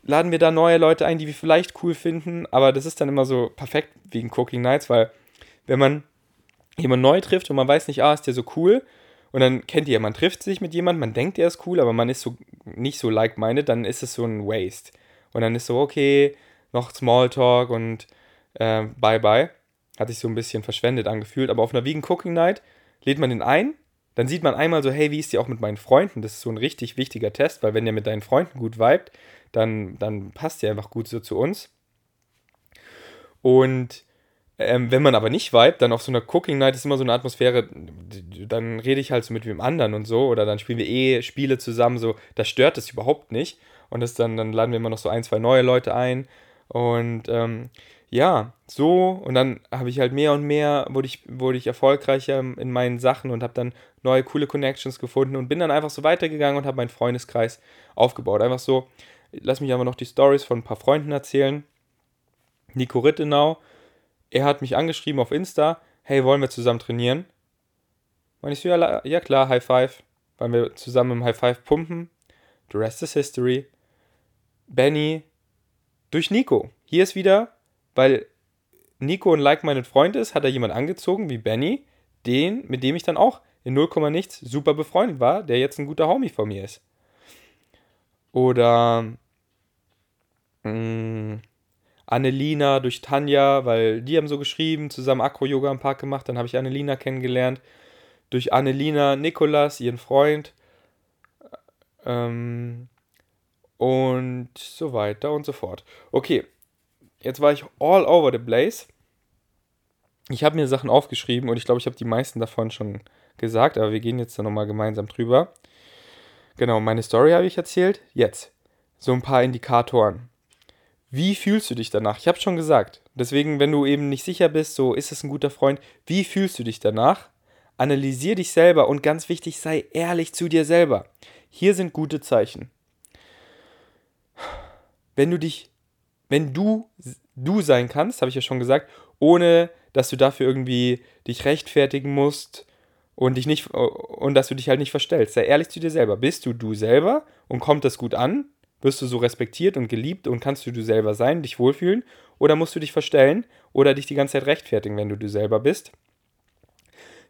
laden wir da neue Leute ein, die wir vielleicht cool finden, aber das ist dann immer so perfekt wegen Cooking Nights, weil wenn man jemanden neu trifft und man weiß nicht, ah, ist der so cool und dann kennt ihr, man trifft sich mit jemandem, man denkt, der ist cool, aber man ist so nicht so like-minded, dann ist es so ein Waste. Und dann ist so, okay, noch Smalltalk und äh, bye bye. Hat sich so ein bisschen verschwendet angefühlt, aber auf einer Vegan Cooking Night lädt man den ein dann sieht man einmal so, hey, wie ist die auch mit meinen Freunden? Das ist so ein richtig wichtiger Test, weil wenn der mit deinen Freunden gut vibet, dann, dann passt der einfach gut so zu uns. Und ähm, wenn man aber nicht vibet, dann auf so einer Cooking Night ist immer so eine Atmosphäre, dann rede ich halt so mit wem anderen und so, oder dann spielen wir eh Spiele zusammen, so, das stört es überhaupt nicht. Und das dann, dann laden wir immer noch so ein, zwei neue Leute ein. Und ähm, ja, so und dann habe ich halt mehr und mehr, wurde ich, wurde ich erfolgreicher in meinen Sachen und habe dann neue coole Connections gefunden und bin dann einfach so weitergegangen und habe meinen Freundeskreis aufgebaut. Einfach so, lass mich aber noch die Stories von ein paar Freunden erzählen. Nico Rittenau, er hat mich angeschrieben auf Insta, hey, wollen wir zusammen trainieren? Und ich so, ja, ja klar, High Five. Wollen wir zusammen im High Five pumpen? The rest is history. Benny, durch Nico. Hier ist wieder weil Nico ein like-minded Freund ist, hat er jemand angezogen wie Benny, den, mit dem ich dann auch in 0, nichts super befreundet war, der jetzt ein guter Homie von mir ist. Oder mh, mm, Annelina durch Tanja, weil die haben so geschrieben, zusammen Akro-Yoga am Park gemacht, dann habe ich Annelina kennengelernt. Durch Annelina Nikolas, ihren Freund. Ähm, und so weiter und so fort. Okay, jetzt war ich all over the place. Ich habe mir Sachen aufgeschrieben und ich glaube, ich habe die meisten davon schon gesagt, aber wir gehen jetzt da nochmal gemeinsam drüber. Genau, meine Story habe ich erzählt. Jetzt so ein paar Indikatoren. Wie fühlst du dich danach? Ich habe schon gesagt. Deswegen, wenn du eben nicht sicher bist, so ist es ein guter Freund, wie fühlst du dich danach? Analysier dich selber und ganz wichtig, sei ehrlich zu dir selber. Hier sind gute Zeichen. Wenn du dich wenn du du sein kannst, habe ich ja schon gesagt, ohne dass du dafür irgendwie dich rechtfertigen musst und dich nicht und dass du dich halt nicht verstellst. Sei ehrlich zu dir selber. Bist du du selber und kommt das gut an? Wirst du so respektiert und geliebt und kannst du du selber sein, dich wohlfühlen? Oder musst du dich verstellen oder dich die ganze Zeit rechtfertigen, wenn du du selber bist?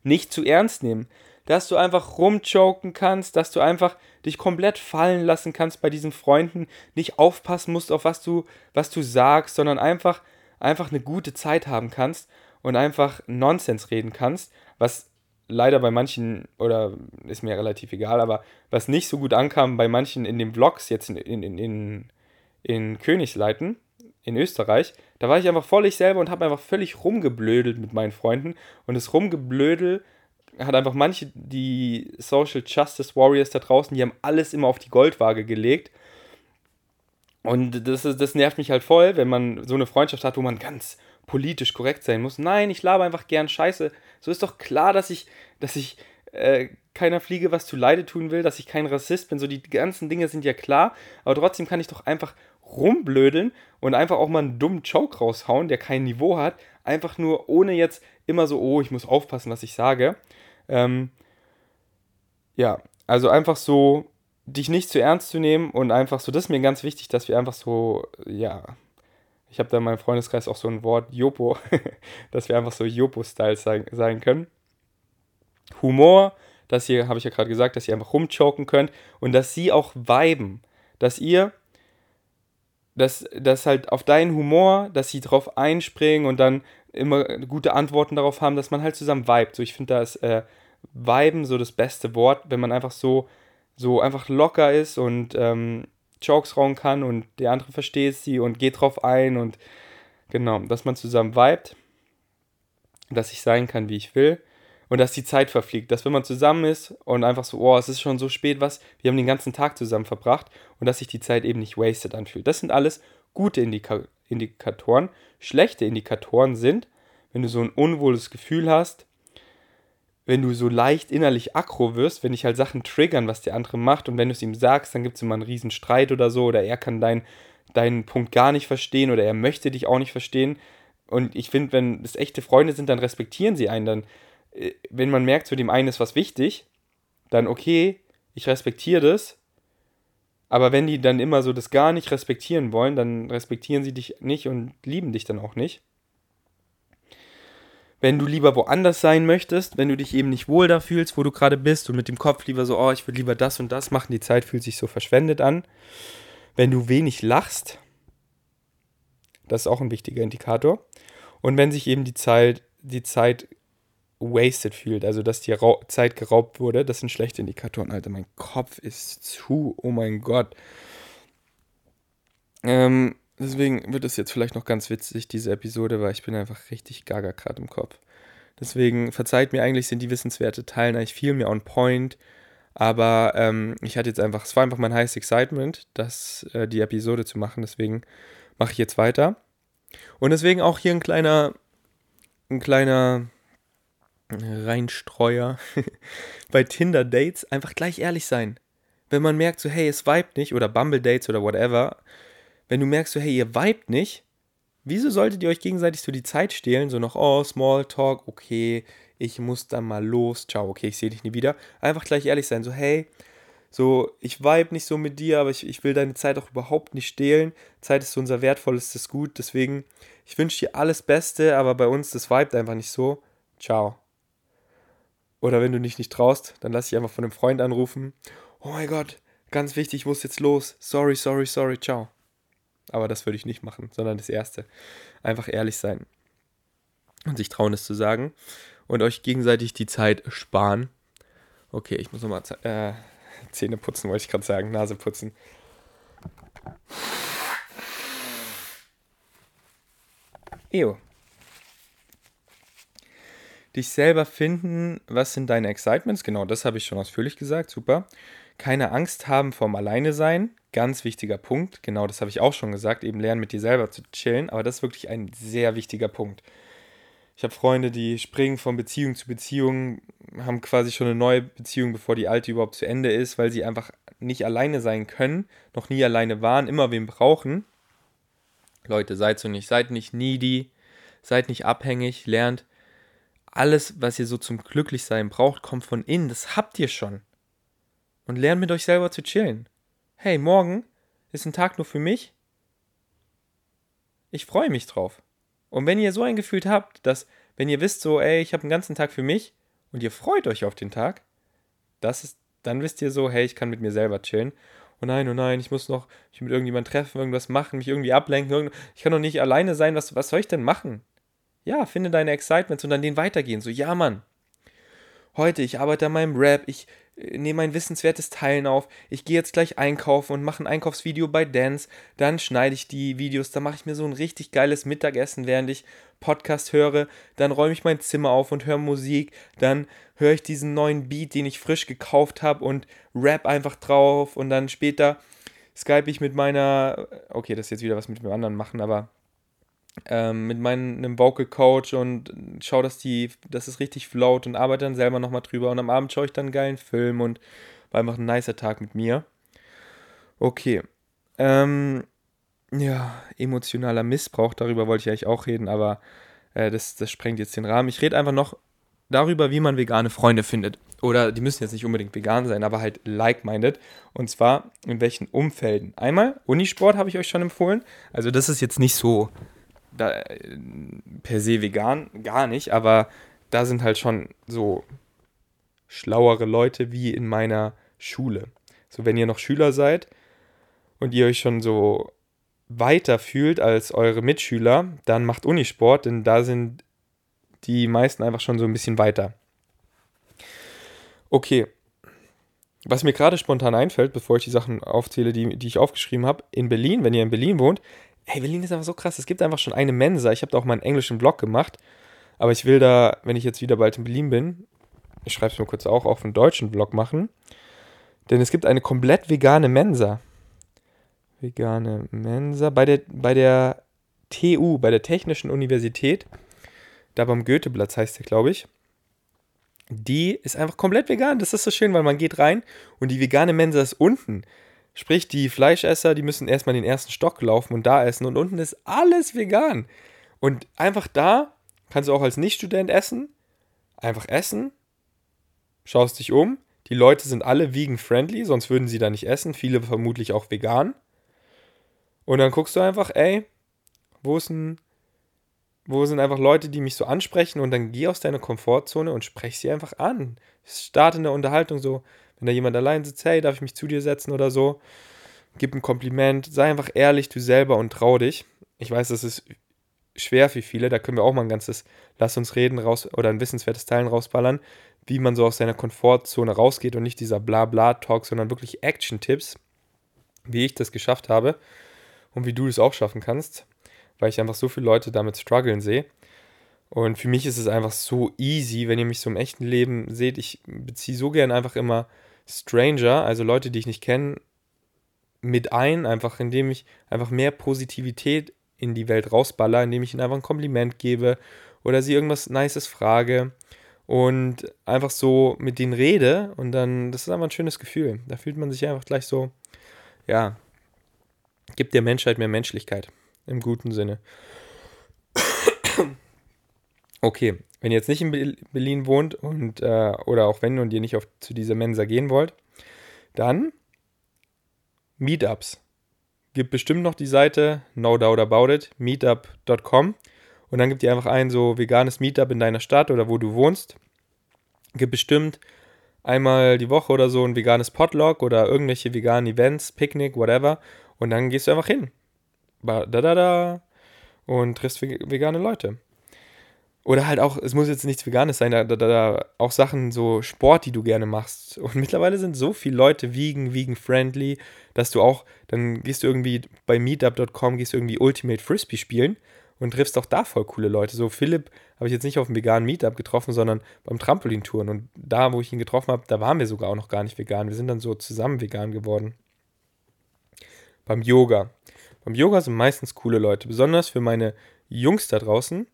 Nicht zu ernst nehmen. dass du einfach rumchoken kannst, dass du einfach dich komplett fallen lassen kannst bei diesen Freunden, nicht aufpassen musst auf was du, was du sagst, sondern einfach, einfach eine gute Zeit haben kannst und einfach Nonsens reden kannst, was leider bei manchen, oder ist mir relativ egal, aber was nicht so gut ankam bei manchen in den Vlogs jetzt in, in, in, in Königsleiten, in Österreich, da war ich einfach voll ich selber und habe einfach völlig rumgeblödelt mit meinen Freunden. Und das Rumgeblödel hat einfach manche, die Social Justice Warriors da draußen, die haben alles immer auf die Goldwaage gelegt. Und das, ist, das nervt mich halt voll, wenn man so eine Freundschaft hat, wo man ganz politisch korrekt sein muss. Nein, ich laber einfach gern Scheiße. So ist doch klar, dass ich, dass ich äh, keiner Fliege was zu Leide tun will, dass ich kein Rassist bin. So die ganzen Dinge sind ja klar, aber trotzdem kann ich doch einfach rumblödeln und einfach auch mal einen dummen Joke raushauen, der kein Niveau hat. Einfach nur ohne jetzt immer so, oh, ich muss aufpassen, was ich sage. Ähm, ja, also einfach so, dich nicht zu ernst zu nehmen und einfach so, das ist mir ganz wichtig, dass wir einfach so, ja, ich habe da in meinem Freundeskreis auch so ein Wort, Jopo, *laughs* dass wir einfach so Jopo-Style sein, sein können. Humor, dass ihr, habe ich ja gerade gesagt, dass ihr einfach rumchoken könnt und dass sie auch viben. Dass ihr, dass, dass halt auf deinen Humor, dass sie drauf einspringen und dann immer gute Antworten darauf haben, dass man halt zusammen vibet. So, ich finde, da ist äh, Viben so das beste Wort, wenn man einfach so, so einfach locker ist und ähm, Jokes rauen kann und der andere versteht sie und geht drauf ein und genau, dass man zusammen vibet, dass ich sein kann, wie ich will und dass die Zeit verfliegt. Dass wenn man zusammen ist und einfach so, oh, es ist schon so spät, was, wir haben den ganzen Tag zusammen verbracht und dass sich die Zeit eben nicht wasted anfühlt. Das sind alles gute Indika Indikatoren. Schlechte Indikatoren sind, wenn du so ein unwohles Gefühl hast, wenn du so leicht innerlich aggro wirst, wenn dich halt Sachen triggern, was der andere macht und wenn du es ihm sagst, dann gibt es immer einen riesen Streit oder so oder er kann dein, deinen Punkt gar nicht verstehen oder er möchte dich auch nicht verstehen. Und ich finde, wenn es echte Freunde sind, dann respektieren sie einen, dann äh, wenn man merkt, zu dem einen ist was wichtig, dann okay, ich respektiere das. Aber wenn die dann immer so das gar nicht respektieren wollen, dann respektieren sie dich nicht und lieben dich dann auch nicht. Wenn du lieber woanders sein möchtest, wenn du dich eben nicht wohl da fühlst, wo du gerade bist und mit dem Kopf lieber so, oh, ich will lieber das und das machen, die Zeit fühlt sich so verschwendet an. Wenn du wenig lachst, das ist auch ein wichtiger Indikator. Und wenn sich eben die Zeit, die Zeit wasted fühlt, also dass die Ra Zeit geraubt wurde, das sind schlechte Indikatoren. Alter, mein Kopf ist zu, oh mein Gott. Ähm, deswegen wird es jetzt vielleicht noch ganz witzig, diese Episode, weil ich bin einfach richtig gaga gerade im Kopf. Deswegen verzeiht mir, eigentlich sind die Wissenswerte Teilen eigentlich viel mehr on point. Aber ähm, ich hatte jetzt einfach, es war einfach mein heißes Excitement, das, äh, die Episode zu machen. Deswegen mache ich jetzt weiter. Und deswegen auch hier ein kleiner, ein kleiner Reinstreuer *laughs* bei Tinder-Dates einfach gleich ehrlich sein. Wenn man merkt, so, hey, es vibet nicht, oder Bumble-Dates oder whatever, wenn du merkst, so, hey, ihr vibet nicht, wieso solltet ihr euch gegenseitig so die Zeit stehlen? So noch, oh, Smalltalk, okay, ich muss dann mal los, ciao, okay, ich sehe dich nie wieder. Einfach gleich ehrlich sein, so, hey, so, ich vibe nicht so mit dir, aber ich, ich will deine Zeit auch überhaupt nicht stehlen. Zeit ist so unser wertvollstes Gut, deswegen, ich wünsche dir alles Beste, aber bei uns, das vibet einfach nicht so. Ciao. Oder wenn du dich nicht traust, dann lass dich einfach von einem Freund anrufen. Oh mein Gott, ganz wichtig, ich muss jetzt los. Sorry, sorry, sorry, ciao. Aber das würde ich nicht machen, sondern das Erste. Einfach ehrlich sein. Und sich trauen, es zu sagen. Und euch gegenseitig die Zeit sparen. Okay, ich muss nochmal äh, Zähne putzen, wollte ich gerade sagen. Nase putzen. Ew dich selber finden, was sind deine Excitements? Genau, das habe ich schon ausführlich gesagt, super. Keine Angst haben vorm Alleine sein, ganz wichtiger Punkt. Genau, das habe ich auch schon gesagt, eben lernen mit dir selber zu chillen, aber das ist wirklich ein sehr wichtiger Punkt. Ich habe Freunde, die springen von Beziehung zu Beziehung, haben quasi schon eine neue Beziehung, bevor die alte überhaupt zu Ende ist, weil sie einfach nicht alleine sein können, noch nie alleine waren, immer wen brauchen. Leute, seid so nicht, seid nicht needy, seid nicht abhängig, lernt alles, was ihr so zum Glücklichsein braucht, kommt von innen. Das habt ihr schon. Und lernt mit euch selber zu chillen. Hey, morgen ist ein Tag nur für mich. Ich freue mich drauf. Und wenn ihr so ein Gefühl habt, dass, wenn ihr wisst, so, ey, ich habe einen ganzen Tag für mich und ihr freut euch auf den Tag, das ist, dann wisst ihr so, hey, ich kann mit mir selber chillen. Oh nein, oh nein, ich muss noch mich mit irgendjemandem treffen, irgendwas machen, mich irgendwie ablenken. Ich kann doch nicht alleine sein. Was, was soll ich denn machen? Ja, finde deine Excitements und dann den weitergehen. So, ja, Mann. Heute, ich arbeite an meinem Rap, ich nehme ein wissenswertes Teilen auf, ich gehe jetzt gleich einkaufen und mache ein Einkaufsvideo bei Dance, dann schneide ich die Videos, dann mache ich mir so ein richtig geiles Mittagessen, während ich Podcast höre, dann räume ich mein Zimmer auf und höre Musik, dann höre ich diesen neuen Beat, den ich frisch gekauft habe und rap einfach drauf. Und dann später skype ich mit meiner, okay, das ist jetzt wieder was mit dem anderen machen, aber ähm, mit meinem Vocal Coach und schaue, dass die, dass es richtig float und arbeite dann selber nochmal drüber. Und am Abend schaue ich dann einen geilen Film und war einfach ein nicer Tag mit mir. Okay. Ähm, ja, emotionaler Missbrauch, darüber wollte ich eigentlich auch reden, aber äh, das, das sprengt jetzt den Rahmen. Ich rede einfach noch darüber, wie man vegane Freunde findet. Oder die müssen jetzt nicht unbedingt vegan sein, aber halt like-minded. Und zwar in welchen Umfelden. Einmal, Unisport habe ich euch schon empfohlen. Also das ist jetzt nicht so da, per se vegan, gar nicht, aber da sind halt schon so schlauere Leute wie in meiner Schule. So, wenn ihr noch Schüler seid und ihr euch schon so weiter fühlt als eure Mitschüler, dann macht Unisport, denn da sind die meisten einfach schon so ein bisschen weiter. Okay. Was mir gerade spontan einfällt, bevor ich die Sachen aufzähle, die, die ich aufgeschrieben habe, in Berlin, wenn ihr in Berlin wohnt, hey, Berlin ist einfach so krass. Es gibt einfach schon eine Mensa. Ich habe da auch mal einen englischen Blog gemacht. Aber ich will da, wenn ich jetzt wieder bald in Berlin bin, ich schreibe es mir kurz auch, auch einen deutschen Blog machen. Denn es gibt eine komplett vegane Mensa. Vegane Mensa bei der, bei der TU, bei der Technischen Universität. Da beim Goetheplatz heißt der, glaube ich. Die ist einfach komplett vegan. Das ist so schön, weil man geht rein und die vegane Mensa ist unten. Sprich, die Fleischesser, die müssen erstmal den ersten Stock laufen und da essen und unten ist alles vegan. Und einfach da kannst du auch als Nichtstudent essen, einfach essen, schaust dich um, die Leute sind alle vegan-friendly, sonst würden sie da nicht essen, viele vermutlich auch vegan. Und dann guckst du einfach, ey, wo ist ein, wo sind einfach Leute, die mich so ansprechen und dann geh aus deiner Komfortzone und sprech sie einfach an. Starte in der Unterhaltung so, wenn da jemand allein sitzt, hey, darf ich mich zu dir setzen oder so, gib ein Kompliment, sei einfach ehrlich du selber und trau dich. Ich weiß, das ist schwer für viele, da können wir auch mal ein ganzes Lass uns reden raus oder ein wissenswertes Teilen rausballern, wie man so aus seiner Komfortzone rausgeht und nicht dieser Blabla-Talk, sondern wirklich Action-Tipps, wie ich das geschafft habe und wie du das auch schaffen kannst, weil ich einfach so viele Leute damit strugglen sehe. Und für mich ist es einfach so easy, wenn ihr mich so im echten Leben seht. Ich beziehe so gern einfach immer Stranger, also Leute, die ich nicht kenne, mit ein, einfach indem ich einfach mehr Positivität in die Welt rausballer, indem ich ihnen einfach ein Kompliment gebe oder sie irgendwas Nices frage und einfach so mit denen rede und dann, das ist einfach ein schönes Gefühl. Da fühlt man sich einfach gleich so, ja, gibt der Menschheit mehr Menschlichkeit im guten Sinne. *coughs* Okay, wenn ihr jetzt nicht in Berlin wohnt und äh, oder auch wenn und ihr nicht auf, zu dieser Mensa gehen wollt, dann Meetups. Gibt bestimmt noch die Seite, no doubt about it, meetup.com. Und dann gibt ihr einfach ein so veganes Meetup in deiner Stadt oder wo du wohnst. Gibt bestimmt einmal die Woche oder so ein veganes Potluck oder irgendwelche veganen Events, Picknick, whatever. Und dann gehst du einfach hin. Da, da, da. Und triffst vegane Leute. Oder halt auch, es muss jetzt nichts Veganes sein, da, da, da auch Sachen, so Sport, die du gerne machst. Und mittlerweile sind so viele Leute vegan, vegan-friendly, dass du auch, dann gehst du irgendwie bei meetup.com, gehst du irgendwie Ultimate Frisbee spielen und triffst auch da voll coole Leute. So Philipp habe ich jetzt nicht auf dem veganen Meetup getroffen, sondern beim Trampolintouren. Und da, wo ich ihn getroffen habe, da waren wir sogar auch noch gar nicht vegan. Wir sind dann so zusammen vegan geworden. Beim Yoga. Beim Yoga sind meistens coole Leute, besonders für meine Jungs da draußen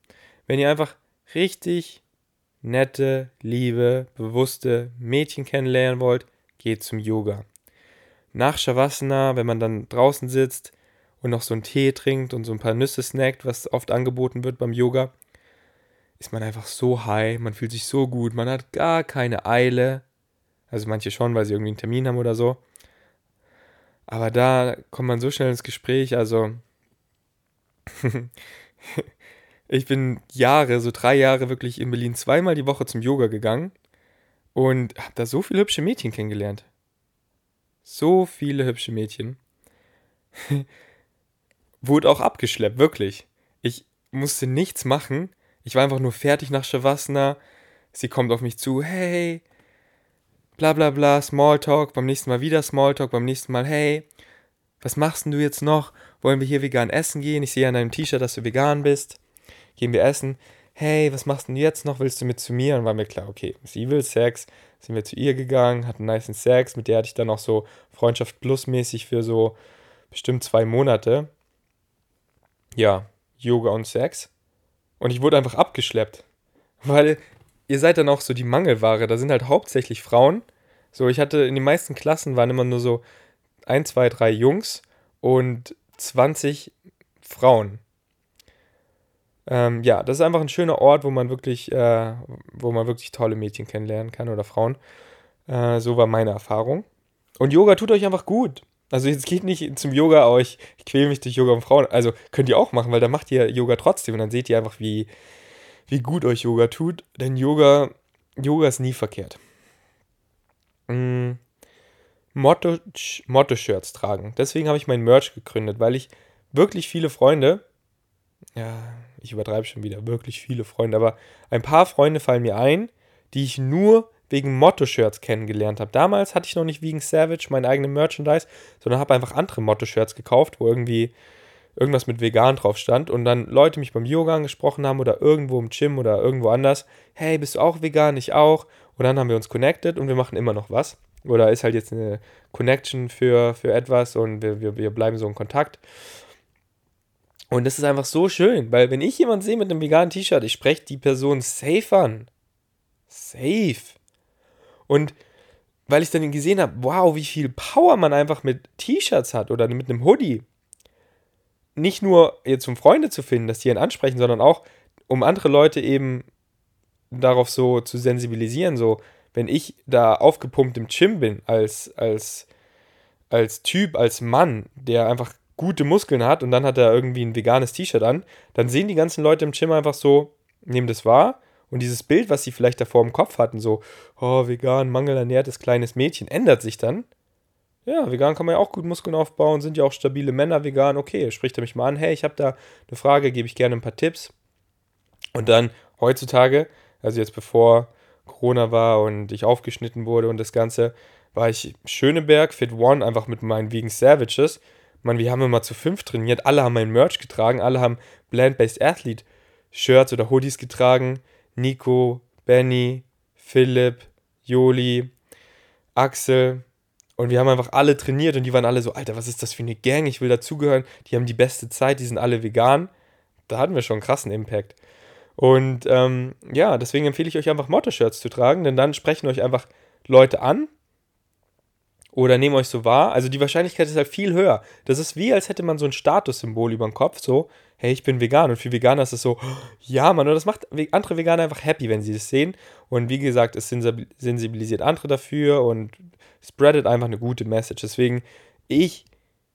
wenn ihr einfach richtig nette, liebe, bewusste Mädchen kennenlernen wollt, geht zum Yoga. Nach Shavasana, wenn man dann draußen sitzt und noch so einen Tee trinkt und so ein paar Nüsse snackt, was oft angeboten wird beim Yoga, ist man einfach so high, man fühlt sich so gut, man hat gar keine Eile. Also manche schon, weil sie irgendwie einen Termin haben oder so. Aber da kommt man so schnell ins Gespräch, also *laughs* Ich bin Jahre, so drei Jahre wirklich in Berlin zweimal die Woche zum Yoga gegangen. und habe da so viele hübsche Mädchen kennengelernt. So viele hübsche Mädchen. *laughs* Wurde auch abgeschleppt, wirklich. Ich musste nichts machen. Ich war einfach nur fertig nach Shavasana. Sie kommt auf mich zu, hey, bla bla bla, Smalltalk, beim nächsten Mal wieder Smalltalk, beim nächsten Mal, hey, was machst denn du jetzt noch? Wollen wir hier vegan essen gehen? Ich sehe an deinem T-Shirt, dass du vegan bist. Gehen wir essen. Hey, was machst denn du jetzt noch? Willst du mit zu mir? Und war mir klar, okay, sie will Sex. Sind wir zu ihr gegangen, hatten nice Sex. Mit der hatte ich dann auch so Freundschaft plus mäßig für so bestimmt zwei Monate. Ja, Yoga und Sex. Und ich wurde einfach abgeschleppt. Weil ihr seid dann auch so die Mangelware. Da sind halt hauptsächlich Frauen. So, ich hatte in den meisten Klassen waren immer nur so ein, zwei, drei Jungs und 20 Frauen. Ähm, ja, das ist einfach ein schöner Ort, wo man wirklich, äh, wo man wirklich tolle Mädchen kennenlernen kann oder Frauen. Äh, so war meine Erfahrung. Und Yoga tut euch einfach gut. Also jetzt geht nicht zum Yoga, aber ich, ich quäle mich durch Yoga und Frauen. Also könnt ihr auch machen, weil dann macht ihr Yoga trotzdem und dann seht ihr einfach, wie, wie gut euch Yoga tut. Denn Yoga, Yoga ist nie verkehrt. Mm, Motto-Shirts tragen. Deswegen habe ich mein Merch gegründet, weil ich wirklich viele Freunde, ja, ich übertreibe schon wieder, wirklich viele Freunde, aber ein paar Freunde fallen mir ein, die ich nur wegen Motto-Shirts kennengelernt habe. Damals hatte ich noch nicht wegen Savage mein eigenes Merchandise, sondern habe einfach andere Motto-Shirts gekauft, wo irgendwie irgendwas mit vegan drauf stand und dann Leute mich beim Yoga angesprochen haben oder irgendwo im Gym oder irgendwo anders. Hey, bist du auch vegan? Ich auch. Und dann haben wir uns connected und wir machen immer noch was. Oder ist halt jetzt eine Connection für, für etwas und wir, wir, wir bleiben so in Kontakt. Und das ist einfach so schön, weil wenn ich jemanden sehe mit einem veganen T-Shirt, ich spreche die Person safe an. Safe. Und weil ich dann gesehen habe, wow, wie viel Power man einfach mit T-Shirts hat oder mit einem Hoodie. Nicht nur jetzt um Freunde zu finden, dass die ihn ansprechen, sondern auch um andere Leute eben darauf so zu sensibilisieren, so wenn ich da aufgepumpt im Gym bin als als als Typ, als Mann, der einfach gute Muskeln hat und dann hat er irgendwie ein veganes T-Shirt an, dann sehen die ganzen Leute im Gym einfach so, nehmen das wahr und dieses Bild, was sie vielleicht davor im Kopf hatten, so, oh, vegan, mangelernährtes kleines Mädchen, ändert sich dann. Ja, vegan kann man ja auch gut Muskeln aufbauen, sind ja auch stabile Männer vegan. Okay, spricht er mich mal an, hey, ich habe da eine Frage, gebe ich gerne ein paar Tipps. Und dann heutzutage, also jetzt bevor Corona war und ich aufgeschnitten wurde und das Ganze, war ich Schöneberg, Fit One, einfach mit meinen Vegan Savages. Man, wir haben immer zu fünf trainiert, alle haben mein Merch getragen, alle haben Bland-Based Athlete Shirts oder Hoodies getragen. Nico, Benny, Philipp, Joli, Axel. Und wir haben einfach alle trainiert und die waren alle so, Alter, was ist das für eine Gang? Ich will dazugehören. Die haben die beste Zeit, die sind alle vegan. Da hatten wir schon einen krassen Impact. Und ähm, ja, deswegen empfehle ich euch einfach Motto-Shirts zu tragen, denn dann sprechen euch einfach Leute an oder nehmen euch so wahr. Also die Wahrscheinlichkeit ist halt viel höher. Das ist wie, als hätte man so ein Statussymbol über dem Kopf, so, hey, ich bin vegan. Und für Veganer ist es so, ja, Mann, und das macht andere Veganer einfach happy, wenn sie das sehen. Und wie gesagt, es sensibilisiert andere dafür und spreadet einfach eine gute Message. Deswegen, ich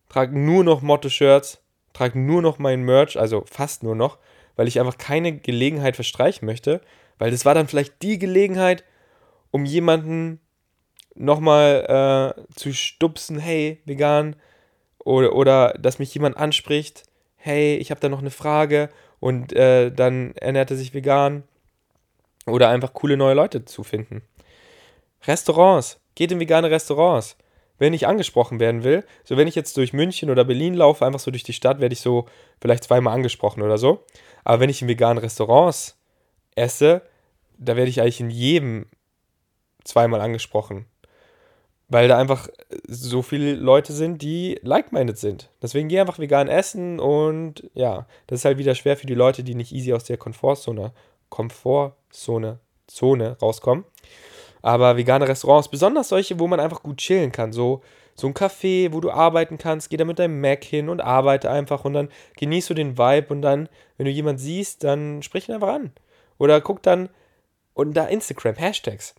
trage nur noch Motto-Shirts, trage nur noch mein Merch, also fast nur noch, weil ich einfach keine Gelegenheit verstreichen möchte, weil das war dann vielleicht die Gelegenheit, um jemanden nochmal äh, zu stupsen, hey, vegan, oder, oder dass mich jemand anspricht, hey, ich habe da noch eine Frage und äh, dann ernährt er sich vegan. Oder einfach coole neue Leute zu finden. Restaurants. Geht in vegane Restaurants. Wenn ich angesprochen werden will, so wenn ich jetzt durch München oder Berlin laufe, einfach so durch die Stadt, werde ich so vielleicht zweimal angesprochen oder so. Aber wenn ich in veganen Restaurants esse, da werde ich eigentlich in jedem zweimal angesprochen weil da einfach so viele Leute sind, die like-minded sind. Deswegen geh einfach vegan essen und ja, das ist halt wieder schwer für die Leute, die nicht easy aus der Komfortzone, Komfortzone, Zone rauskommen. Aber vegane Restaurants, besonders solche, wo man einfach gut chillen kann, so so ein Café, wo du arbeiten kannst, geh da mit deinem Mac hin und arbeite einfach und dann genießt du den Vibe und dann, wenn du jemanden siehst, dann sprich ihn einfach an. Oder guck dann da Instagram, Hashtags.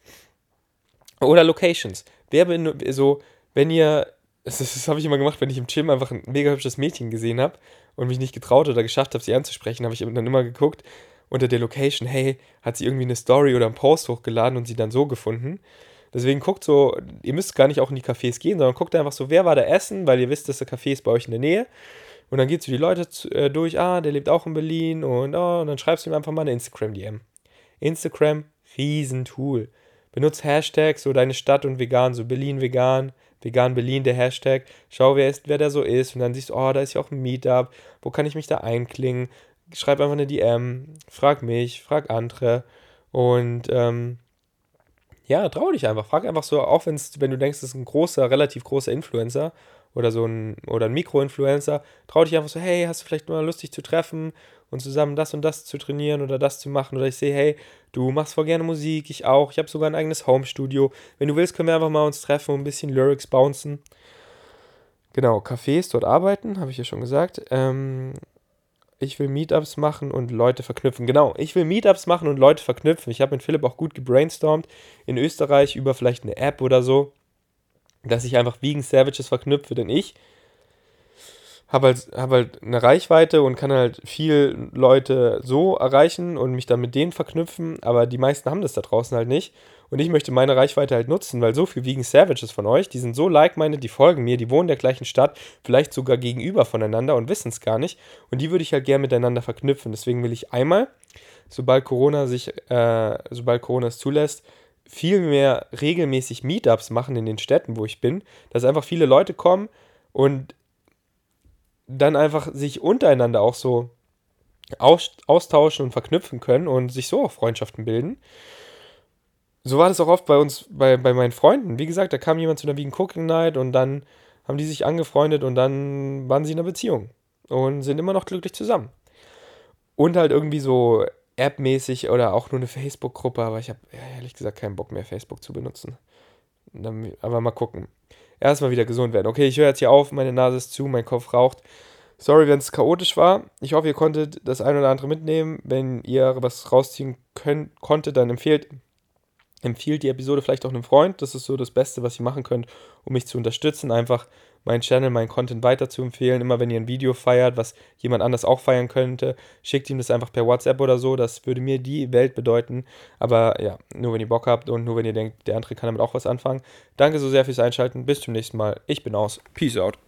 Oder Locations. Werbe, so, wenn ihr, *laughs* das, das habe ich immer gemacht, wenn ich im Gym einfach ein mega hübsches Mädchen gesehen habe und mich nicht getraut oder geschafft habe, sie anzusprechen, habe ich dann immer geguckt, unter der Location, hey, hat sie irgendwie eine Story oder einen Post hochgeladen und sie dann so gefunden. Deswegen guckt so, ihr müsst gar nicht auch in die Cafés gehen, sondern guckt einfach so, wer war da essen, weil ihr wisst, dass der Café ist bei euch in der Nähe. Und dann geht so die Leute äh, durch, ah, der lebt auch in Berlin und, oh, und dann schreibst du ihm einfach mal eine Instagram-DM. Instagram, Riesentool. Benutzt Hashtags, so deine Stadt und vegan, so Berlin vegan, vegan Berlin, der Hashtag. Schau, wer, ist, wer da so ist. Und dann siehst du, oh, da ist ja auch ein Meetup. Wo kann ich mich da einklingen? Schreib einfach eine DM, frag mich, frag andere. Und ähm, ja, trau dich einfach. Frag einfach so, auch wenn's, wenn du denkst, das ist ein großer, relativ großer Influencer oder so ein, oder ein Mikroinfluencer, trau dich einfach so, hey, hast du vielleicht mal Lust, dich zu treffen und zusammen das und das zu trainieren oder das zu machen? Oder ich sehe, hey, du machst voll gerne Musik, ich auch, ich habe sogar ein eigenes Homestudio. Wenn du willst, können wir einfach mal uns treffen und ein bisschen Lyrics bouncen. Genau, Cafés dort arbeiten, habe ich ja schon gesagt. Ähm, ich will Meetups machen und Leute verknüpfen. Genau, ich will Meetups machen und Leute verknüpfen. Ich habe mit Philipp auch gut gebrainstormt in Österreich über vielleicht eine App oder so, dass ich einfach Vegan Savages verknüpfe, denn ich habe halt, hab halt eine Reichweite und kann halt viel Leute so erreichen und mich dann mit denen verknüpfen, aber die meisten haben das da draußen halt nicht. Und ich möchte meine Reichweite halt nutzen, weil so viel Vegan Savages von euch, die sind so like-minded, die folgen mir, die wohnen in der gleichen Stadt, vielleicht sogar gegenüber voneinander und wissen es gar nicht. Und die würde ich halt gerne miteinander verknüpfen. Deswegen will ich einmal, sobald Corona sich, äh, sobald Corona es zulässt, viel mehr regelmäßig Meetups machen in den Städten, wo ich bin, dass einfach viele Leute kommen und dann einfach sich untereinander auch so austauschen und verknüpfen können und sich so auch Freundschaften bilden. So war das auch oft bei uns, bei, bei meinen Freunden. Wie gesagt, da kam jemand zu einer Vegan Cooking Night und dann haben die sich angefreundet und dann waren sie in einer Beziehung und sind immer noch glücklich zusammen. Und halt irgendwie so App-mäßig oder auch nur eine Facebook-Gruppe, aber ich habe ehrlich gesagt keinen Bock mehr, Facebook zu benutzen. Aber mal gucken erstmal wieder gesund werden. Okay, ich höre jetzt hier auf, meine Nase ist zu, mein Kopf raucht. Sorry, wenn es chaotisch war. Ich hoffe, ihr konntet das ein oder andere mitnehmen. Wenn ihr was rausziehen könnt, konntet, dann empfehlt, empfiehlt die Episode vielleicht auch einem Freund. Das ist so das Beste, was ihr machen könnt, um mich zu unterstützen. Einfach meinen Channel, meinen Content weiter zu empfehlen. Immer wenn ihr ein Video feiert, was jemand anders auch feiern könnte, schickt ihm das einfach per WhatsApp oder so. Das würde mir die Welt bedeuten. Aber ja, nur wenn ihr Bock habt und nur wenn ihr denkt, der andere kann damit auch was anfangen. Danke so sehr fürs Einschalten. Bis zum nächsten Mal. Ich bin aus. Peace out.